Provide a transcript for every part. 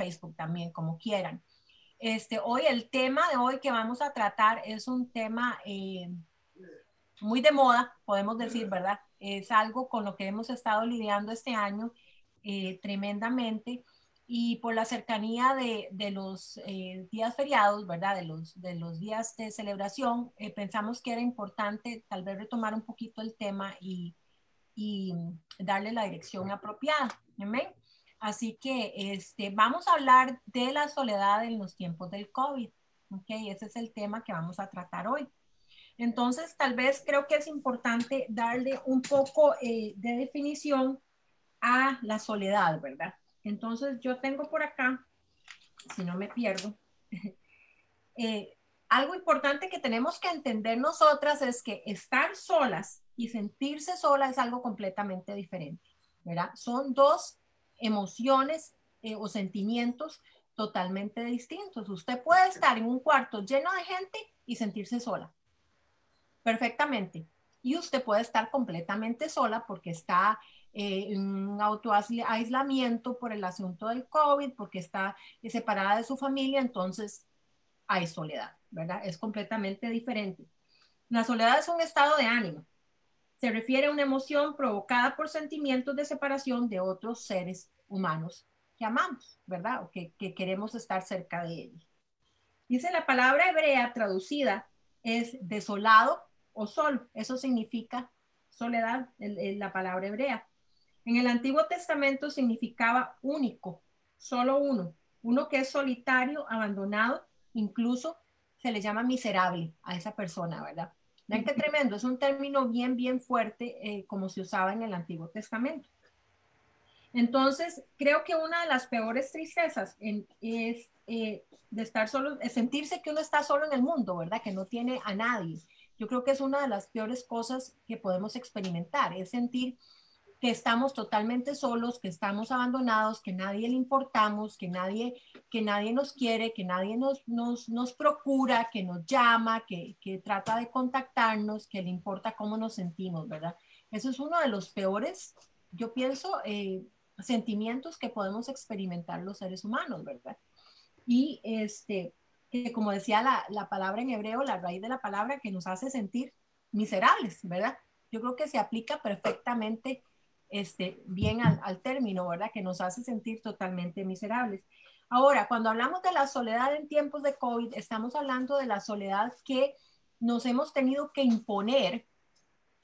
Facebook también, como quieran. Este, hoy el tema de hoy que vamos a tratar es un tema eh, muy de moda, podemos decir, ¿verdad? Es algo con lo que hemos estado lidiando este año eh, tremendamente y por la cercanía de, de los eh, días feriados, ¿verdad? De los, de los días de celebración, pensamos que era importante tal vez retomar un poquito el tema y, y darle la dirección apropiada. ¿Amén? Así que este, vamos a hablar de la soledad en los tiempos del COVID. ¿ok? Ese es el tema que vamos a tratar hoy. Entonces, tal vez creo que es importante darle un poco eh, de definición a la soledad, ¿verdad? Entonces, yo tengo por acá, si no me pierdo, eh, algo importante que tenemos que entender nosotras es que estar solas y sentirse sola es algo completamente diferente, ¿verdad? Son dos emociones eh, o sentimientos totalmente distintos. Usted puede estar en un cuarto lleno de gente y sentirse sola. Perfectamente. Y usted puede estar completamente sola porque está eh, en un autoaislamiento por el asunto del COVID, porque está separada de su familia, entonces hay soledad, ¿verdad? Es completamente diferente. La soledad es un estado de ánimo se refiere a una emoción provocada por sentimientos de separación de otros seres humanos que amamos, ¿verdad? O que, queremos estar cerca de ellos. Dice la palabra hebrea traducida es desolado o sol. Eso significa soledad, la palabra hebrea. En el Antiguo Testamento significaba único, solo uno, uno que es solitario, abandonado, incluso se le llama miserable a esa persona, ¿verdad? Vean qué tremendo, es un término bien, bien fuerte eh, como se usaba en el Antiguo Testamento. Entonces, creo que una de las peores tristezas es eh, de estar solo, es sentirse que uno está solo en el mundo, ¿verdad? Que no tiene a nadie. Yo creo que es una de las peores cosas que podemos experimentar, es sentir que estamos totalmente solos, que estamos abandonados, que nadie le importamos, que nadie, que nadie nos quiere, que nadie nos, nos, nos procura, que nos llama, que, que, trata de contactarnos, que le importa cómo nos sentimos, ¿verdad? Eso es uno de los peores, yo pienso, eh, sentimientos que podemos experimentar los seres humanos, ¿verdad? Y este, que como decía la, la palabra en hebreo, la raíz de la palabra que nos hace sentir miserables, ¿verdad? Yo creo que se aplica perfectamente este, bien al, término, ¿verdad? Que nos hace sentir totalmente miserables. Ahora, cuando hablamos de la soledad en tiempos de COVID, estamos hablando de la soledad que nos hemos tenido que imponer,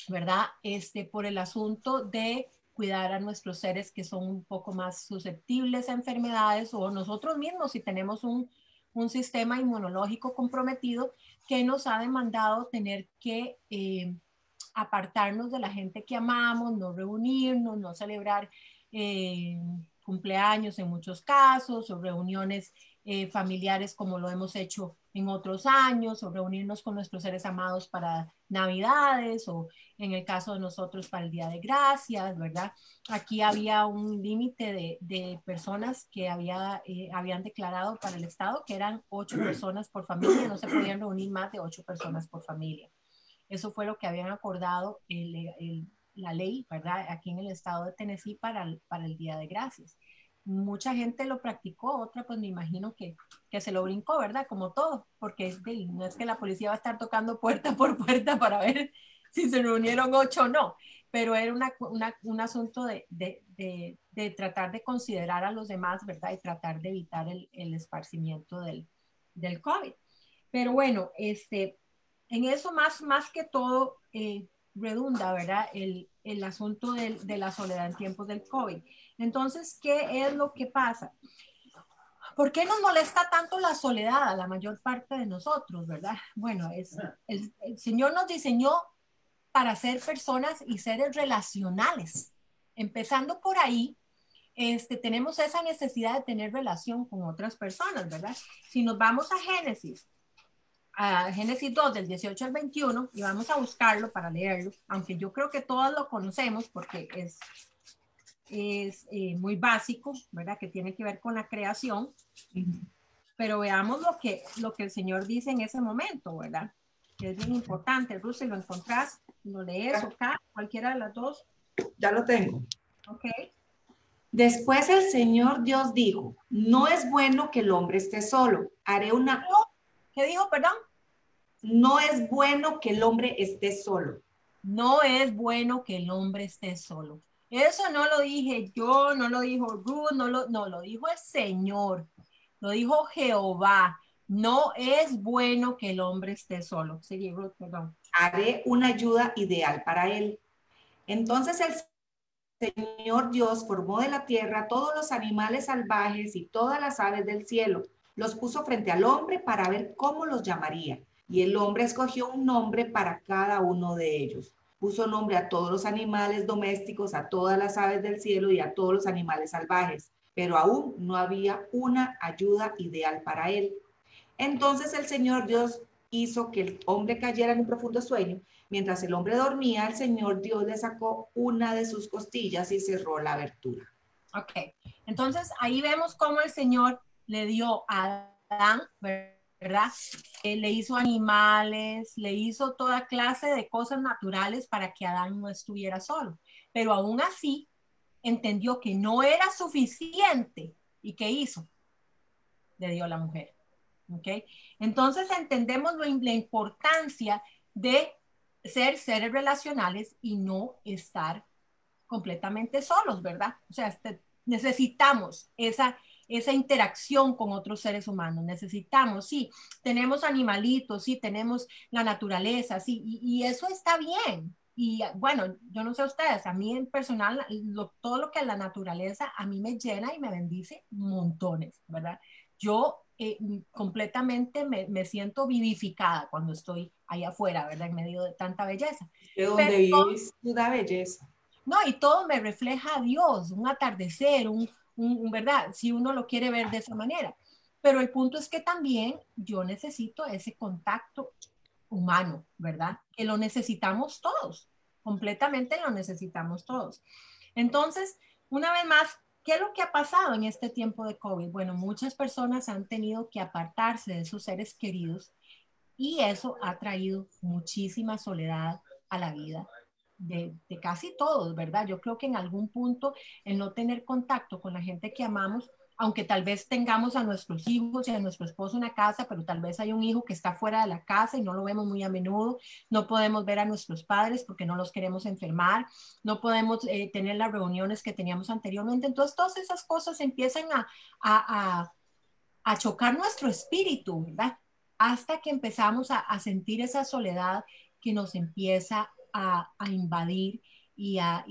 ¿verdad? Este, por el asunto de cuidar a nuestros seres que son un poco más susceptibles a enfermedades o nosotros mismos si tenemos un, un sistema inmunológico comprometido que nos ha demandado tener que eh, apartarnos de la gente que amamos, no reunirnos, no celebrar eh, cumpleaños en muchos casos o reuniones eh, familiares como lo hemos hecho en otros años o reunirnos con nuestros seres amados para navidades o en el caso de nosotros para el Día de Gracias, ¿verdad? Aquí había un límite de, personas que había, eh, habían declarado para el Estado que eran ocho personas por familia, no se podían reunir más de ocho personas por familia. Eso fue lo que habían acordado la ley, ¿verdad? Aquí en el estado de Tennessee para el, el Día de Gracias. Mucha gente lo practicó, otra pues me imagino que, que se lo brincó, ¿verdad? Como todo, porque no es que la policía va a estar tocando puerta por puerta para ver si se reunieron ocho o no, pero era un asunto de, de, de, de, tratar de considerar a los demás, ¿verdad? Y tratar de evitar el, el esparcimiento del, del COVID. Pero bueno, este, en eso más, más que todo eh, redunda, ¿verdad? El, el asunto de, de, la soledad en tiempos del COVID. Entonces, ¿qué es lo que pasa? ¿Por qué nos molesta tanto la soledad a la mayor parte de nosotros, verdad? Bueno, es, el, el Señor nos diseñó para ser personas y seres relacionales. Empezando por ahí, este, tenemos esa necesidad de tener relación con otras personas, ¿verdad? Si nos vamos a Génesis, a Génesis 2 del 18 al 21 y vamos a buscarlo para leerlo, aunque yo creo que todos lo conocemos porque es, es eh, muy básico, ¿verdad? Que tiene que ver con la creación. Pero veamos lo que, lo que el Señor dice en ese momento, ¿verdad? Que es bien importante. Ruth, si lo encontrás, lo lees acá, cualquiera de las dos. Ya lo tengo. Ok. Después el Señor Dios dijo, no es bueno que el hombre esté solo. Haré una... ¿Qué dijo, perdón? No es bueno que el hombre esté solo. No es bueno que el hombre esté solo. Eso no lo dije yo, no lo dijo Ruth, no lo, no, lo dijo el Señor, lo dijo Jehová. No es bueno que el hombre esté solo. Sigue, Ruth, perdón. Haré una ayuda ideal para él. Entonces el Señor Dios formó de la tierra todos los animales salvajes y todas las aves del cielo. Los puso frente al hombre para ver cómo los llamaría. Y el hombre escogió un nombre para cada uno de ellos. Puso nombre a todos los animales domésticos, a todas las aves del cielo y a todos los animales salvajes. Pero aún no había una ayuda ideal para él. Entonces el Señor Dios hizo que el hombre cayera en un profundo sueño Mientras el hombre dormía, el Señor Dios le sacó una de sus costillas y cerró la abertura. Ok, entonces ahí vemos cómo el Señor le dio a Adán, ¿verdad? Le hizo animales, le hizo toda clase de cosas naturales para que Adán no estuviera solo. Pero aún así, entendió que no era suficiente. ¿Y qué hizo? Le dio la mujer. ¿Ok? Entonces entendemos la importancia de ser seres relacionales y no estar completamente solos, ¿verdad? O sea, este, necesitamos esa, esa interacción con otros seres humanos, necesitamos, sí, tenemos animalitos, sí, tenemos la naturaleza, sí, y, eso está bien. Y bueno, yo no sé ustedes, a mí en personal, todo lo que es la naturaleza, a mí me llena y me bendice montones, ¿verdad? Yo eh, completamente me, me, siento vivificada cuando estoy ahí afuera, ¿verdad? En medio de tanta belleza. De donde vives toda belleza. No, y todo me refleja a Dios, un atardecer, un, ¿verdad? Si uno lo quiere ver de esa manera. Pero el punto es que también yo necesito ese contacto humano, ¿verdad? Que lo necesitamos todos, completamente lo necesitamos todos. Entonces, una vez más, ¿Qué es lo que ha pasado en este tiempo de COVID? Bueno, muchas personas han tenido que apartarse de sus seres queridos y eso ha traído muchísima soledad a la vida de, de, casi todos, ¿verdad? Yo creo que en algún punto el no tener contacto con la gente que amamos aunque tal vez tengamos a nuestros hijos y a nuestro esposo en la casa, pero tal vez hay un hijo que está fuera de la casa y no lo vemos muy a menudo, no podemos ver a nuestros padres porque no los queremos enfermar, no podemos eh, tener las reuniones que teníamos anteriormente. Entonces, todas esas cosas empiezan a, a, a, chocar nuestro espíritu, ¿verdad? Hasta que empezamos a, sentir esa soledad que nos empieza a, invadir y a,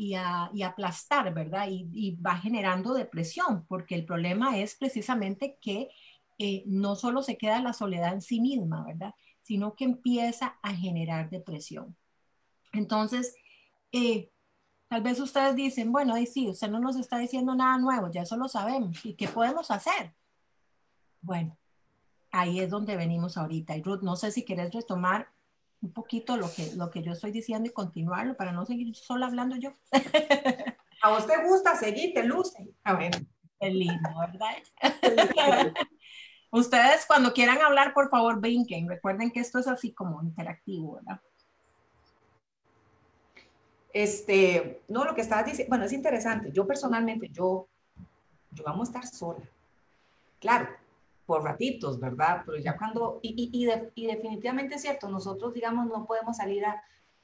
aplastar, ¿verdad? Y, va generando depresión, porque el problema es precisamente que eh, no solo se queda la soledad en sí misma, ¿verdad? Sino que empieza a generar depresión. Entonces, eh, tal vez ustedes dicen, bueno, ahí sí, usted no nos está diciendo nada nuevo, ya eso lo sabemos. ¿Y qué podemos hacer? Bueno, ahí es donde venimos ahorita. Y Ruth, no sé si quieres retomar un poquito lo que, lo que yo estoy diciendo y continuarlo para no seguir solo hablando yo. A vos te gusta seguir, te luce. A ver. Qué lindo, ¿verdad? Ustedes cuando quieran hablar, por favor, brinquen. Recuerden que esto es así como interactivo, ¿verdad? Este, no, lo que estabas diciendo, bueno, es interesante. Yo personalmente, yo, yo vamos a estar sola. Claro, por ratitos, ¿verdad? Pero ya cuando, y, y, y, definitivamente es cierto, nosotros, digamos, no podemos salir a,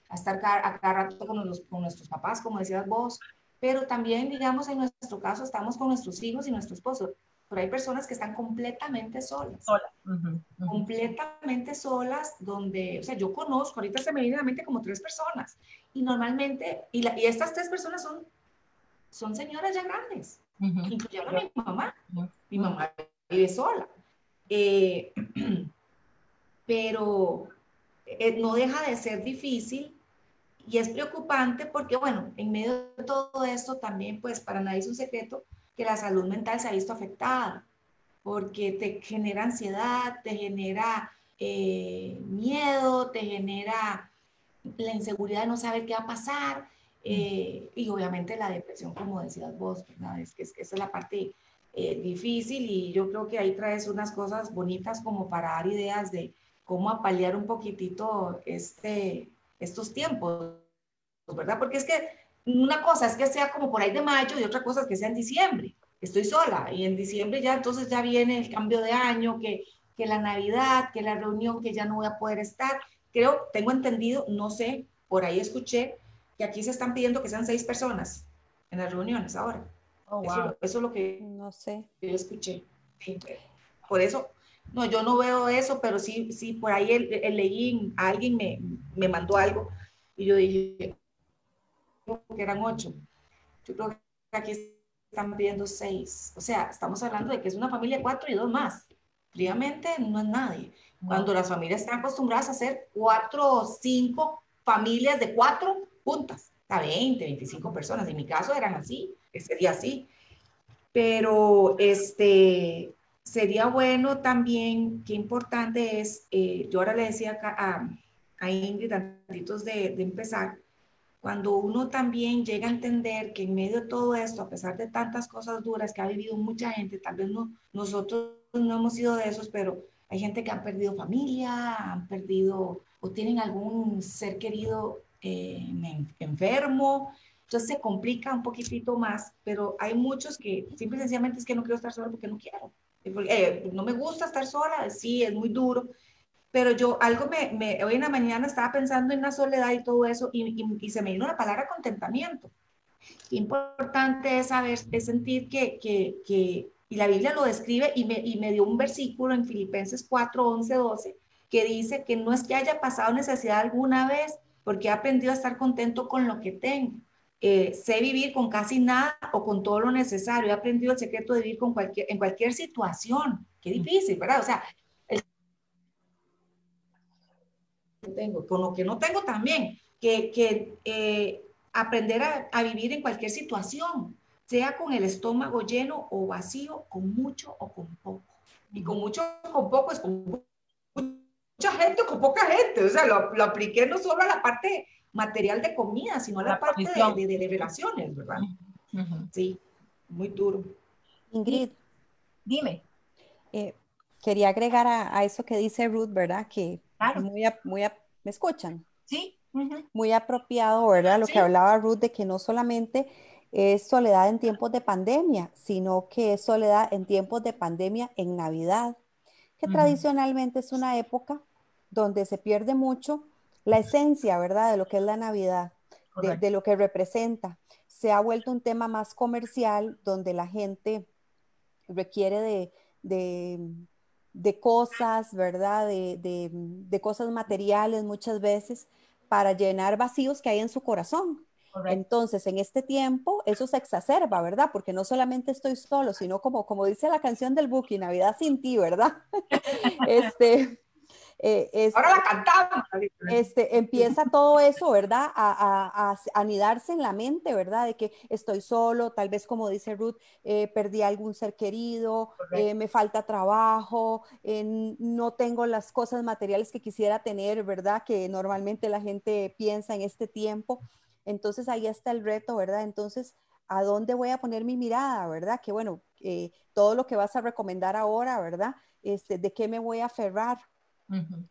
a estar cada, a cada rato con, los, con nuestros papás, como decías vos, pero también, digamos, en nuestro caso estamos con nuestros hijos y nuestro esposo, pero hay personas que están completamente solas. Solas. Completamente solas, donde, o sea, yo conozco, ahorita se me viene a la mente como tres personas, y normalmente, y, la, y estas tres personas son, son señoras ya grandes, incluyendo a mi mamá. Mi mamá vive sola. Eh, pero eh, no deja de ser difícil y es preocupante porque, bueno, en medio de todo esto también, pues para nadie es un secreto que la salud mental se ha visto afectada, porque te genera ansiedad, te genera eh, miedo, te genera la inseguridad de no saber qué va a pasar y obviamente la depresión, como decías vos, Es que, es que esa es la parte eh, difícil y yo creo que ahí traes unas cosas bonitas como para dar ideas de cómo apalear un poquitito este, estos tiempos, ¿verdad? Porque es que una cosa es que sea como por ahí de mayo y otra cosa es que sea en diciembre. Estoy sola y en diciembre ya entonces ya viene el cambio de año, que, que la Navidad, que la reunión, que ya no voy a poder estar. Creo, tengo entendido, no sé, por ahí escuché que aquí se están pidiendo que sean seis personas en las reuniones ahora. Oh, eso, es lo que no sé. yo escuché. por eso, no, yo no veo eso, pero sí, sí, por ahí el, el leí, alguien me, me mandó algo y yo dije, que eran ocho. Yo creo que aquí están pidiendo seis. O sea, estamos hablando de que es una familia de cuatro y dos más. Fríamente no es nadie. Cuando las familias están acostumbradas a hacer cuatro o cinco familias de cuatro juntas, a 20, 25 personas. En mi caso eran así, sería así. Pero este, sería bueno también, qué importante es, eh, yo ahora le decía a, a Ingrid antes de, de empezar, cuando uno también llega a entender que en medio de todo esto, a pesar de tantas cosas duras que ha vivido mucha gente, tal vez no, nosotros no hemos sido de esos, pero hay gente que ha perdido familia, han perdido o tienen algún ser querido eh, enfermo, entonces se complica un poquitito más, pero hay muchos que simple y sencillamente es que no quiero estar sola porque no quiero. Eh, no me gusta estar sola, sí, es muy duro, pero yo algo me, hoy en la mañana estaba pensando en la soledad y todo eso y, se me vino la palabra contentamiento. Importante es saber, es sentir que, que, y la Biblia lo describe y me, y me dio un versículo en Filipenses 4, 11, 12, que dice que no es que haya pasado necesidad alguna vez, porque he aprendido a estar contento con lo que tengo. Eh, sé vivir con casi nada o con todo lo necesario. He aprendido el secreto de vivir con cualquier, en cualquier situación. Qué difícil, ¿verdad? O sea, tengo, con lo que no tengo también, que, que eh, aprender a, vivir en cualquier situación, sea con el estómago lleno o vacío, con mucho o con poco. Y con mucho o con poco es con mucha gente o con poca gente. O sea, lo, lo, apliqué no solo a la parte material de comida, sino a la, parte de, de, relaciones, ¿verdad? Sí, muy duro. Ingrid. Dime. Eh, quería agregar a, eso que dice Ruth, ¿verdad? Que muy, muy, ¿me escuchan? Sí. Muy apropiado, ¿verdad? Lo que hablaba Ruth de que no solamente es soledad en tiempos de pandemia, sino que es soledad en tiempos de pandemia en Navidad, que tradicionalmente es una época donde se pierde mucho la esencia, ¿verdad? De lo que es la Navidad, de, lo que representa. Se ha vuelto un tema más comercial donde la gente requiere de de cosas, ¿verdad? De, cosas materiales muchas veces para llenar vacíos que hay en su corazón. Entonces, en este tiempo, eso se exacerba, ¿verdad? Porque no solamente estoy solo, sino como, como dice la canción del Buki, Navidad sin ti, ¿verdad? este, eh, Ahora la cantamos. Este, empieza todo eso, ¿verdad? A, anidarse en la mente, ¿verdad? De que estoy solo, tal vez como dice Ruth, eh, perdí algún ser querido, eh, me falta trabajo, no tengo las cosas materiales que quisiera tener, ¿verdad? Que normalmente la gente piensa en este tiempo. Entonces ahí está el reto, ¿verdad? Entonces, ¿a dónde voy a poner mi mirada, ¿verdad? Que bueno, todo lo que vas a recomendar ahora, ¿verdad? Este, ¿De qué me voy a aferrar?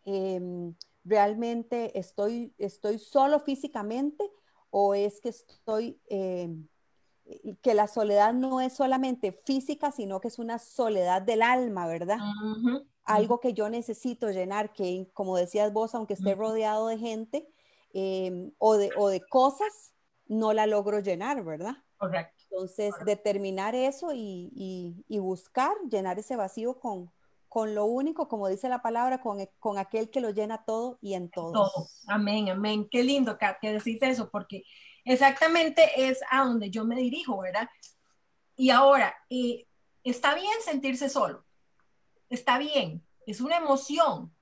Em, ¿Realmente estoy, estoy solo físicamente o es que estoy, em, que la soledad no es solamente física, sino que es una soledad del alma, ¿verdad? Algo que yo necesito llenar, que como decías vos, aunque esté rodeado de gente em, o, de, o de cosas, no la logro llenar, ¿verdad? Correcto. Entonces, determinar eso y, y, buscar llenar ese vacío con, con lo único, como dice la palabra, con, con aquel que lo llena todo y en todo. Todo. Amén, amén. Qué lindo que, que decís eso, porque exactamente es a donde yo me dirijo, ¿verdad? Y ahora, eh, está bien sentirse solo, está bien, es una emoción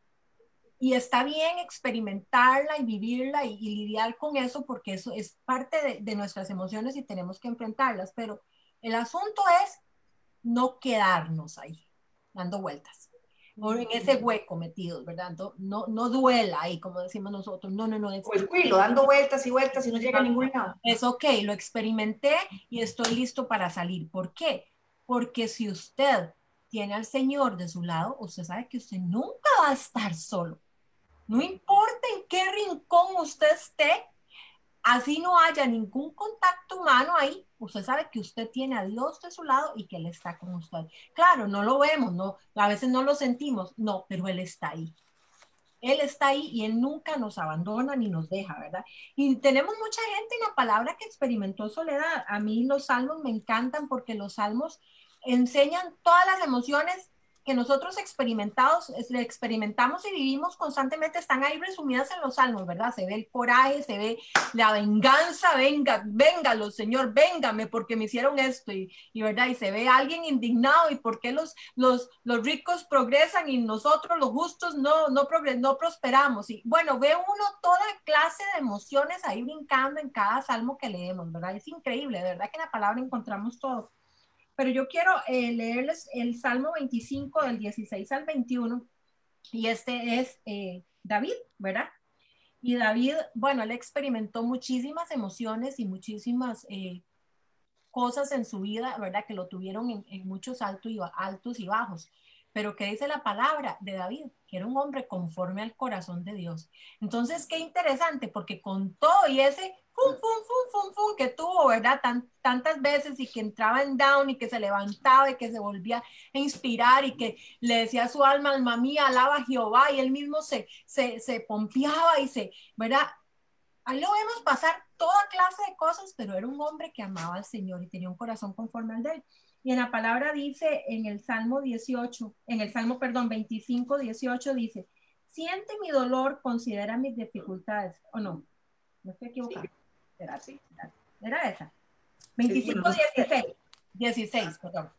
y está bien experimentarla y vivirla y, lidiar con eso porque eso es parte de, de nuestras emociones y tenemos que enfrentarlas, pero el asunto es no quedarnos ahí dando vueltas. O en ese hueco metidos, ¿verdad? No, no duela ahí, como decimos nosotros. No, no, no. Es... O el cuilo, dando vueltas y vueltas y no llega a ningún lado. Es ok, lo experimenté y estoy listo para salir. ¿Por qué? Porque si usted tiene al Señor de su lado, usted sabe que usted nunca va a estar solo. No importa en qué rincón usted esté, así no haya ningún contacto humano ahí, usted sabe que usted tiene a Dios de su lado y que Él está con usted. Claro, no lo vemos, no, a veces no lo sentimos, no, pero Él está ahí. Él está ahí y Él nunca nos abandona ni nos deja, ¿verdad? Y tenemos mucha gente en la palabra que experimentó soledad. A mí los salmos me encantan porque los salmos enseñan todas las emociones que nosotros experimentados, experimentamos y vivimos constantemente están ahí resumidas en los salmos, ¿verdad? Se ve el coraje, se ve la venganza, venga, véngalo, Señor, véngame porque me hicieron esto y, y ¿verdad? Y se ve alguien indignado y por qué los, los, los ricos progresan y nosotros los justos no, no, no prosperamos. Y bueno, ve uno toda clase de emociones ahí brincando en cada salmo que leemos, ¿verdad? Es increíble, de verdad que en la palabra encontramos todo pero yo quiero eh, leerles el Salmo 25 del 16 al 21 y este es eh, David, ¿verdad? Y David, bueno, él experimentó muchísimas emociones y muchísimas eh, cosas en su vida, ¿verdad? Que lo tuvieron en, muchos altos y bajos. Pero ¿qué dice la palabra de David? Que era un hombre conforme al corazón de Dios. Entonces, qué interesante, porque con todo y ese fum, fum, fum, fum, fum, que tuvo, ¿verdad? tantas veces y que entraba en down y que se levantaba y que se volvía a inspirar y que le decía su alma, alma mía, alaba a Jehová y él mismo se, se, se pompeaba y se, ¿verdad? Ahí lo vemos pasar toda clase de cosas, pero era un hombre que amaba al Señor y tenía un corazón conforme al de él. Y en la palabra dice, en el Salmo 18, en el Salmo, perdón, 25, 18 dice, siente mi dolor, considera mis dificultades. ¿O no? No estoy equivocado. Era así. Era esa. 25, 16. 16, perdón.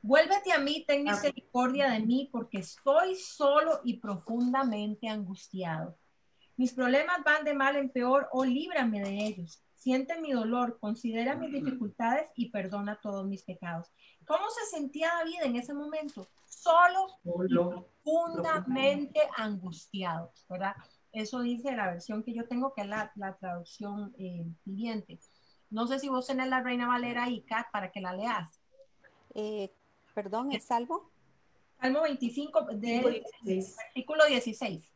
Vuélvete a mí, ten ah. misericordia de mí, porque estoy solo y profundamente angustiado. Mis problemas van de mal en peor, o oh, líbrame de ellos. Siente mi dolor, considera mis dificultades y perdona todos mis pecados. ¿Cómo se sentía David en ese momento? Solo, y profundamente angustiado, ¿verdad? Eso dice la versión que yo tengo, que es la, traducción eh, siguiente. No sé si vos tenés la Reina Valera y Kat para que la leas. Eh, perdón, ¿es Salmo? Salmo 25, del artículo 16.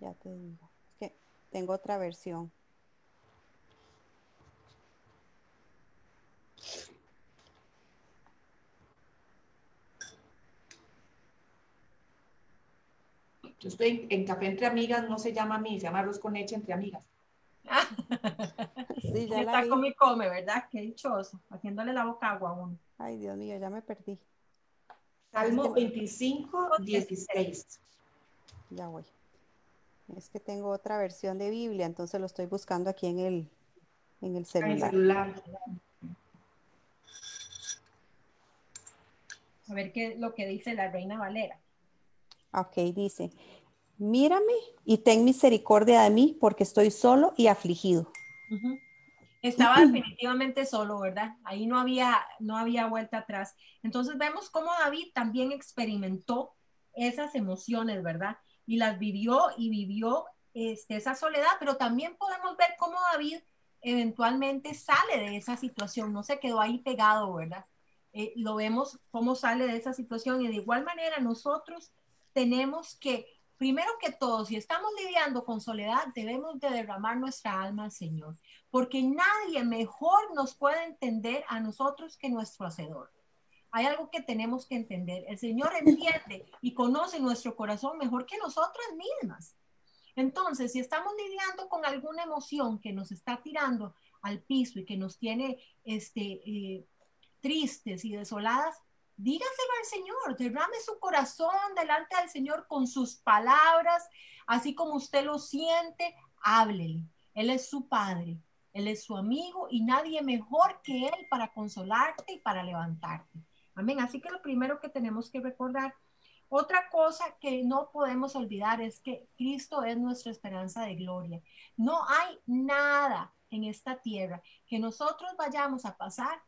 Ya te digo. que tengo otra versión. Yo estoy en, café entre amigas, no se llama a mí, se llama arroz con leche entre amigas. sí, ya Está come come, ¿verdad? Qué dichoso, haciéndole la boca agua a uno. Ay, Dios mío, ya me perdí. Salmo 25, 16. Ya voy. Es que tengo otra versión de Biblia, entonces lo estoy buscando aquí en el, en el celular. celular. A ver qué es lo que dice la Reina Valera. Ok, dice, mírame y ten misericordia de mí porque estoy solo y afligido. Estaba definitivamente solo, ¿verdad? Ahí no había, no había vuelta atrás. Entonces vemos cómo David también experimentó esas emociones, ¿verdad? Y las vivió y vivió este, esa soledad, pero también podemos ver cómo David eventualmente sale de esa situación, no se quedó ahí pegado, ¿verdad? Eh, lo vemos cómo sale de esa situación y de igual manera nosotros tenemos que, primero que todo, si estamos lidiando con soledad, debemos de derramar nuestra alma al Señor, porque nadie mejor nos puede entender a nosotros que nuestro Hacedor. Hay algo que tenemos que entender. El Señor entiende y conoce nuestro corazón mejor que nosotras mismas. Entonces, si estamos lidiando con alguna emoción que nos está tirando al piso y que nos tiene este, eh, tristes y desoladas, dígaselo al Señor, derrame su corazón delante del Señor con sus palabras, así como usted lo siente, háblele. Él es su padre, él es su amigo y nadie mejor que él para consolarte y para levantarte. Amén. Así que lo primero que tenemos que recordar, otra cosa que no podemos olvidar es que Cristo es nuestra esperanza de gloria. No hay nada en esta tierra que nosotros vayamos a pasar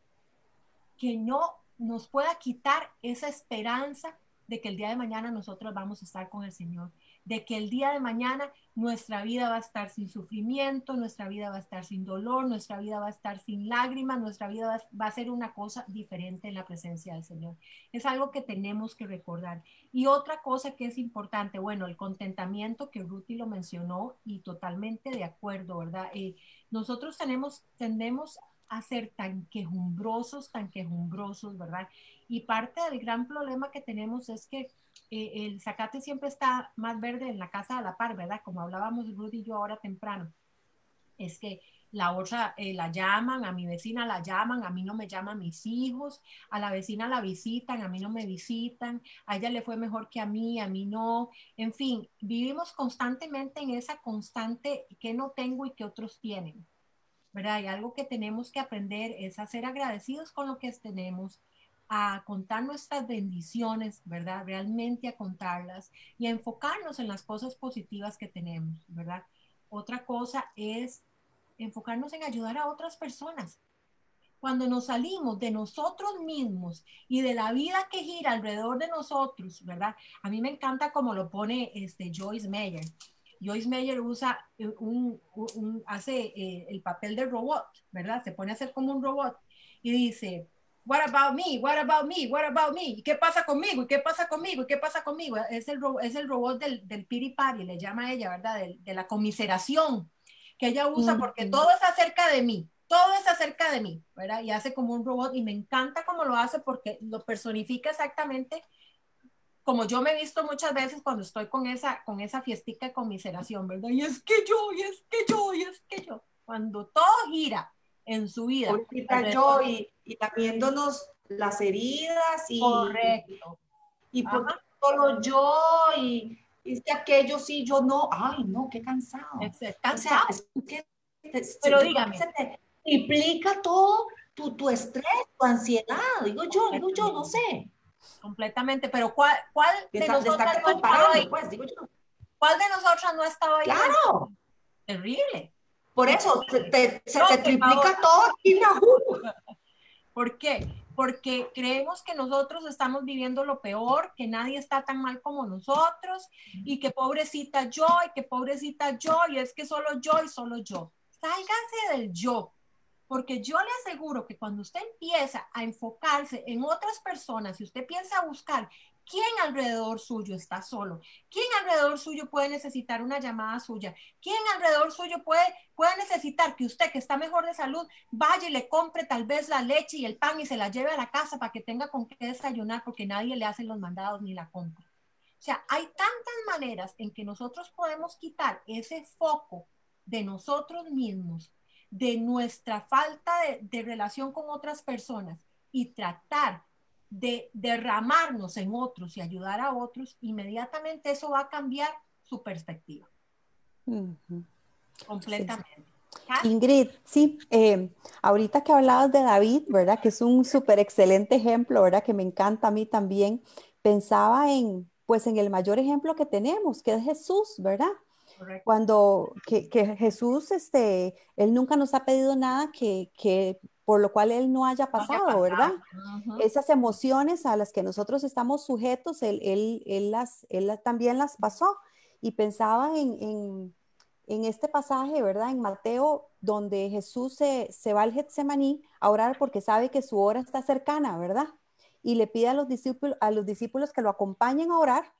que no nos pueda quitar esa esperanza de que el día de mañana nosotros vamos a estar con el Señor. De que el día de mañana nuestra vida va a estar sin sufrimiento, nuestra vida va a estar sin dolor, nuestra vida va a estar sin lágrimas, nuestra vida va, a ser una cosa diferente en la presencia del Señor. Es algo que tenemos que recordar. Y otra cosa que es importante, bueno, el contentamiento que Ruthie lo mencionó y totalmente de acuerdo, ¿verdad? Eh, nosotros tenemos, tendemos a ser tan quejumbrosos, tan quejumbrosos, ¿verdad? Y parte del gran problema que tenemos es que eh, el zacate siempre está más verde en la casa a la par, ¿verdad? Como hablábamos Rudy y yo ahora temprano. Es que la otra eh, la llaman, a mi vecina la llaman, a mí no me llaman mis hijos, a la vecina la visitan, a mí no me visitan, a ella le fue mejor que a mí, a mí no. En fin, vivimos constantemente en esa constante que no tengo y que otros tienen. ¿verdad? Y algo que tenemos que aprender es a ser agradecidos con lo que tenemos, a contar nuestras bendiciones, ¿verdad? Realmente a contarlas y a enfocarnos en las cosas positivas que tenemos, ¿verdad? Otra cosa es enfocarnos en ayudar a otras personas. Cuando nos salimos de nosotros mismos y de la vida que gira alrededor de nosotros, ¿verdad? A mí me encanta como lo pone este Joyce Meyer. Joyce Meyer usa eh, un, hace eh, el papel de robot, ¿verdad? Se pone a hacer como un robot y dice, what about me, what about me, what about me, ¿y qué pasa conmigo? ¿Y qué pasa conmigo? ¿Y qué pasa conmigo? Es el, es el robot del, del piripari, le llama ella, ¿verdad? De, la comiseración que ella usa porque todo es acerca de mí, todo es acerca de mí, ¿verdad? Y hace como un robot y me encanta cómo lo hace porque lo personifica exactamente como yo me he visto muchas veces cuando estoy con esa, con esa fiestica de conmiseración, ¿verdad? Y es que yo, y es que yo, y es que yo. Cuando todo gira en su vida. yo y, y viéndonos las heridas y. Correcto. Y, por solo yo y, y que aquello sí, yo no. Ay, no, qué cansado. Es, cansado. Pero dígame. Se te implica todo tu, tu estrés, tu ansiedad. Digo yo, digo yo, no sé. Completamente, pero ¿cuál, cuál de, nosotras no estaba ahí? Pues, digo yo. ¿Cuál de nosotras no estaba ahí? Claro. Terrible. Por eso se te, se te triplica todo aquí ¿Por qué? Porque creemos que nosotros estamos viviendo lo peor, que nadie está tan mal como nosotros y que pobrecita yo y que pobrecita yo y es que solo yo y solo yo. Sálgase del yo porque yo le aseguro que cuando usted empieza a enfocarse en otras personas, si usted piensa a buscar quién alrededor suyo está solo, quién alrededor suyo puede necesitar una llamada suya, quién alrededor suyo puede, puede necesitar que usted que está mejor de salud vaya y le compre tal vez la leche y el pan y se la lleve a la casa para que tenga con qué desayunar porque nadie le hace los mandados ni la compra. O sea, hay tantas maneras en que nosotros podemos quitar ese foco de nosotros mismos de nuestra falta de, relación con otras personas y tratar de derramarnos en otros y ayudar a otros, inmediatamente eso va a cambiar su perspectiva. Completamente. Ingrid, sí, eh, ahorita que hablabas de David, ¿verdad? Que es un súper excelente ejemplo, ¿verdad? Que me encanta a mí también. Pensaba en, pues, en el mayor ejemplo que tenemos, que es Jesús, ¿verdad? Cuando que, Jesús, este, Él nunca nos ha pedido nada que, que por lo cual Él no haya pasado, ¿verdad? Esas emociones a las que nosotros estamos sujetos, Él, él, él las, él también las pasó. Y pensaba en, en, en, este pasaje, ¿verdad? En Mateo, donde Jesús se, se va al Getsemaní a orar porque sabe que su hora está cercana, ¿verdad? Y le pide a los discípulos, a los discípulos que lo acompañen a orar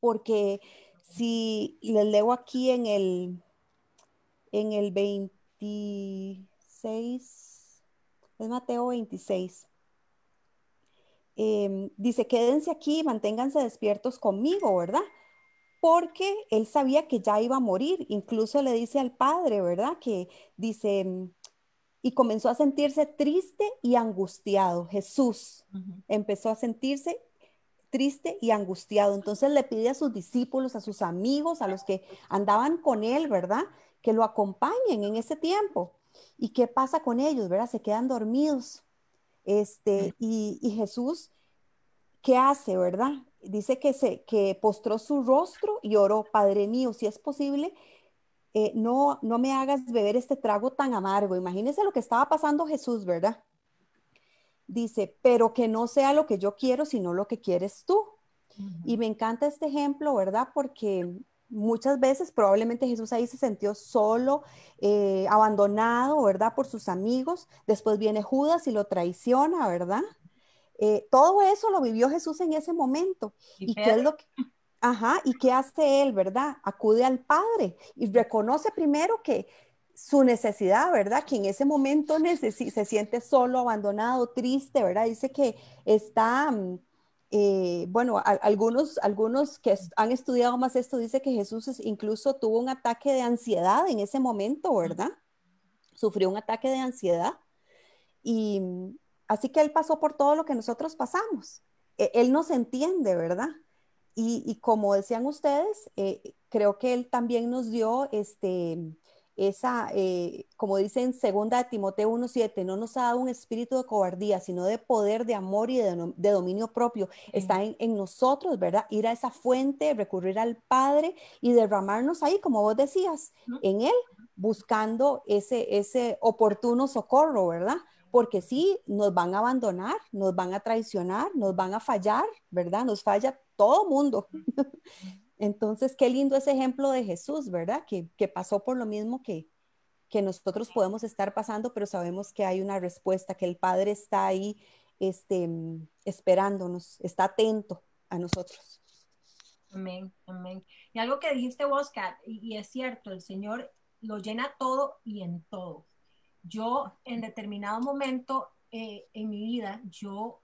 porque si les leo aquí en el, en el 26, es Mateo 26. Em, dice, quédense aquí, manténganse despiertos conmigo, ¿verdad? Porque él sabía que ya iba a morir. Incluso le dice al padre, ¿verdad? Que dice, y comenzó a sentirse triste y angustiado. Jesús empezó a sentirse triste y angustiado. Entonces le pide a sus discípulos, a sus amigos, a los que andaban con él, ¿verdad? Que lo acompañen en ese tiempo. ¿Y qué pasa con ellos, verdad? Se quedan dormidos. Este, y, Jesús, ¿qué hace, verdad? Dice que se que postró su rostro y oró, Padre mío, si es posible, eh, no, no me hagas beber este trago tan amargo. Imagínense lo que estaba pasando Jesús, ¿verdad? dice, pero que no sea lo que yo quiero, sino lo que quieres tú. Y me encanta este ejemplo, ¿verdad? Porque muchas veces probablemente Jesús ahí se sintió solo, eh, abandonado, ¿verdad? Por sus amigos. Después viene Judas y lo traiciona, ¿verdad? Eh, todo eso lo vivió Jesús en ese momento. ¿Y, qué es lo que... Ajá, ¿y qué hace él, verdad? Acude al Padre y reconoce primero que su necesidad, ¿verdad? Que en ese momento se siente solo, abandonado, triste, ¿verdad? Dice que está, mm, eh, bueno, algunos, algunos que han estudiado más esto dice que Jesús incluso tuvo un ataque de ansiedad en ese momento, ¿verdad? Sufrió un ataque de ansiedad y así que él pasó por todo lo que nosotros pasamos. E, él nos entiende, ¿verdad? Y, como decían ustedes, eh, creo que él también nos dio este, esa, eh, como dicen segunda de Timoteo 1.7, no nos ha dado un espíritu de cobardía, sino de poder, de amor y de, dominio propio. Está en, nosotros, ¿verdad? Ir a esa fuente, recurrir al Padre y derramarnos ahí, como vos decías, en Él, buscando ese, ese oportuno socorro, ¿verdad? Porque sí, nos van a abandonar, nos van a traicionar, nos van a fallar, ¿verdad? Nos falla todo mundo. Entonces, qué lindo ese ejemplo de Jesús, ¿verdad? Que, pasó por lo mismo que, que nosotros podemos estar pasando, pero sabemos que hay una respuesta, que el Padre está ahí este, esperándonos, está atento a nosotros. Amén, amén. Y algo que dijiste vos, Kat, y, es cierto, el Señor lo llena todo y en todo. Yo en determinado momento eh, en mi vida, yo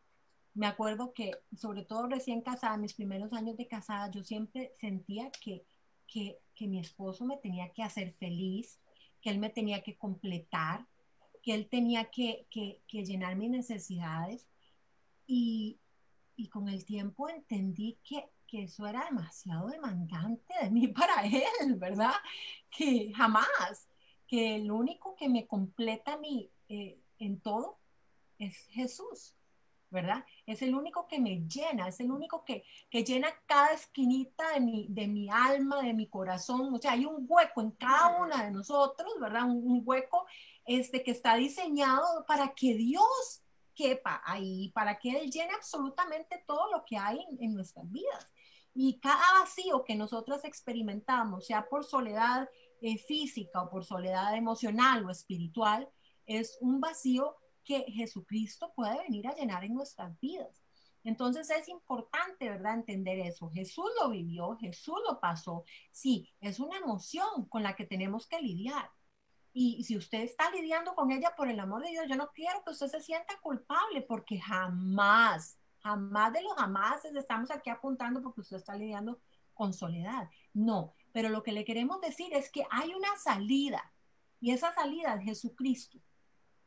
me acuerdo que, sobre todo recién casada, mis primeros años de casada, yo siempre sentía que, que, mi esposo me tenía que hacer feliz, que él me tenía que completar, que él tenía que, llenar mis necesidades. Y, con el tiempo entendí que, eso era demasiado demandante de mí para él, ¿verdad? Que jamás, que el único que me completa a mí eh, en todo es Jesús. ¿Verdad? Es el único que me llena, es el único que, que llena cada esquinita de mi, de mi alma, de mi corazón. O sea, hay un hueco en cada una de nosotros, ¿verdad? Un, hueco este, que está diseñado para que Dios quepa ahí, para que Él llene absolutamente todo lo que hay en, nuestras vidas. Y cada vacío que nosotros experimentamos, sea por soledad eh, física o por soledad emocional o espiritual, es un vacío que Jesucristo puede venir a llenar en nuestras vidas. Entonces es importante, ¿verdad?, entender eso. Jesús lo vivió, Jesús lo pasó. Sí, es una emoción con la que tenemos que lidiar. Y si usted está lidiando con ella por el amor de Dios, yo no quiero que usted se sienta culpable porque jamás, jamás de los jamás estamos aquí apuntando porque usted está lidiando con soledad. No, pero lo que le queremos decir es que hay una salida y esa salida es Jesucristo.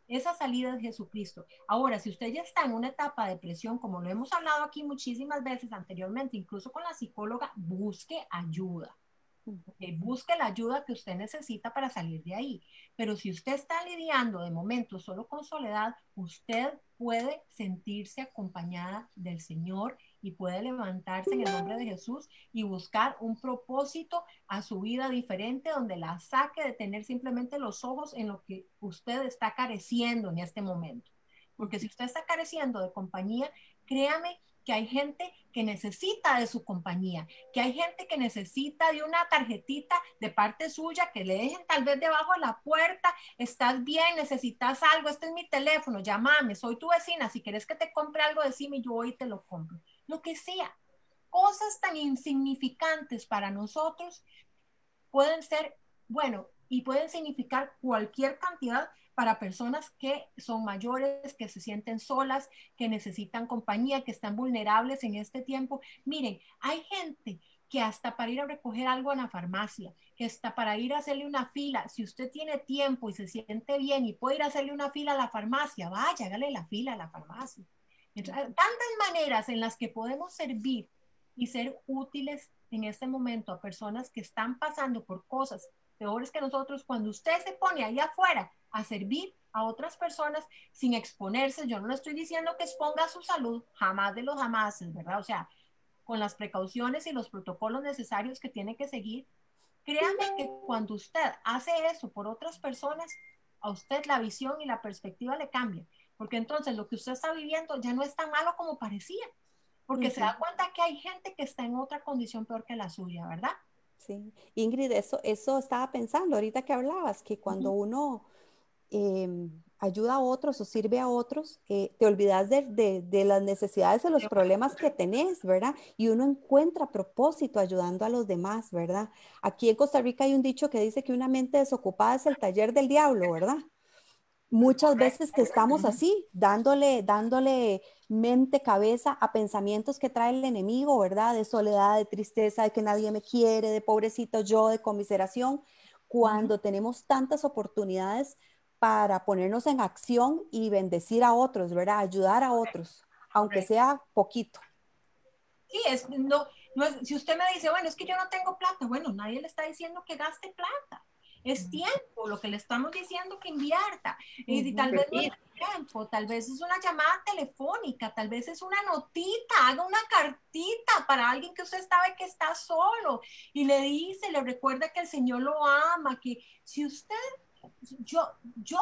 Esa salida es Jesucristo. Ahora, si usted ya está en una etapa de depresión, como lo hemos hablado aquí muchísimas veces anteriormente, incluso con la psicóloga, busque ayuda. busque la ayuda que usted necesita para salir de ahí. Pero si usted está lidiando de momento solo con soledad, usted puede sentirse acompañada del Señor y puede levantarse en el nombre de Jesús y buscar un propósito a su vida diferente donde la saque de tener simplemente los ojos en lo que usted está careciendo en este momento. Porque si usted está careciendo de compañía, créame que hay gente que necesita de su compañía, que hay gente que necesita de una tarjetita de parte suya que le dejen tal vez debajo de la puerta, estás bien, necesitas algo, este es mi teléfono, llámame, soy tu vecina, si quieres que te compre algo, decime, yo hoy te lo compro lo que sea. Cosas tan insignificantes para nosotros pueden ser, bueno, y pueden significar cualquier cantidad para personas que son mayores, que se sienten solas, que necesitan compañía, que están vulnerables en este tiempo. Miren, hay gente que hasta para ir a recoger algo en la farmacia, que hasta para ir a hacerle una fila, si usted tiene tiempo y se siente bien y puede ir a hacerle una fila a la farmacia, vaya, hágale la fila a la farmacia tantas maneras en las que podemos servir y ser útiles en este momento a personas que están pasando por cosas peores que nosotros, cuando usted se pone ahí afuera a servir a otras personas sin exponerse, yo no le estoy diciendo que exponga su salud, jamás de los jamás, ¿verdad? O sea, con las precauciones y los protocolos necesarios que tiene que seguir, créanme que cuando usted hace eso por otras personas, a usted la visión y la perspectiva le cambia porque entonces lo que usted está viviendo ya no es tan malo como parecía. porque se da cuenta que hay gente que está en otra condición peor que la suya, ¿verdad? Sí, Ingrid, eso, eso estaba pensando ahorita que hablabas, que cuando uno em, ayuda a otros o sirve a otros, eh, te olvidas de, de, las necesidades de los problemas que tenés, ¿verdad? Y uno encuentra propósito ayudando a los demás, ¿verdad? Aquí en Costa Rica hay un dicho que dice que una mente desocupada es el taller del diablo, ¿verdad? Muchas veces que estamos así, dándole, dándole mente, cabeza a pensamientos que trae el enemigo, ¿verdad? De soledad, de tristeza, de que nadie me quiere, de pobrecito yo, de comiseración, cuando tenemos tantas oportunidades para ponernos en acción y bendecir a otros, ¿verdad? Ayudar a otros, aunque sea poquito. Sí, es, no, no es, si usted me dice, bueno, es que yo no tengo plata, bueno, nadie le está diciendo que gaste plata. Es tiempo, lo que le estamos diciendo que invierta. Y tal vez no es tiempo, tal vez es una llamada telefónica, tal vez es una notita, haga una cartita para alguien que usted sabe que está solo y le dice, le recuerda que el Señor lo ama, que si usted yo, yo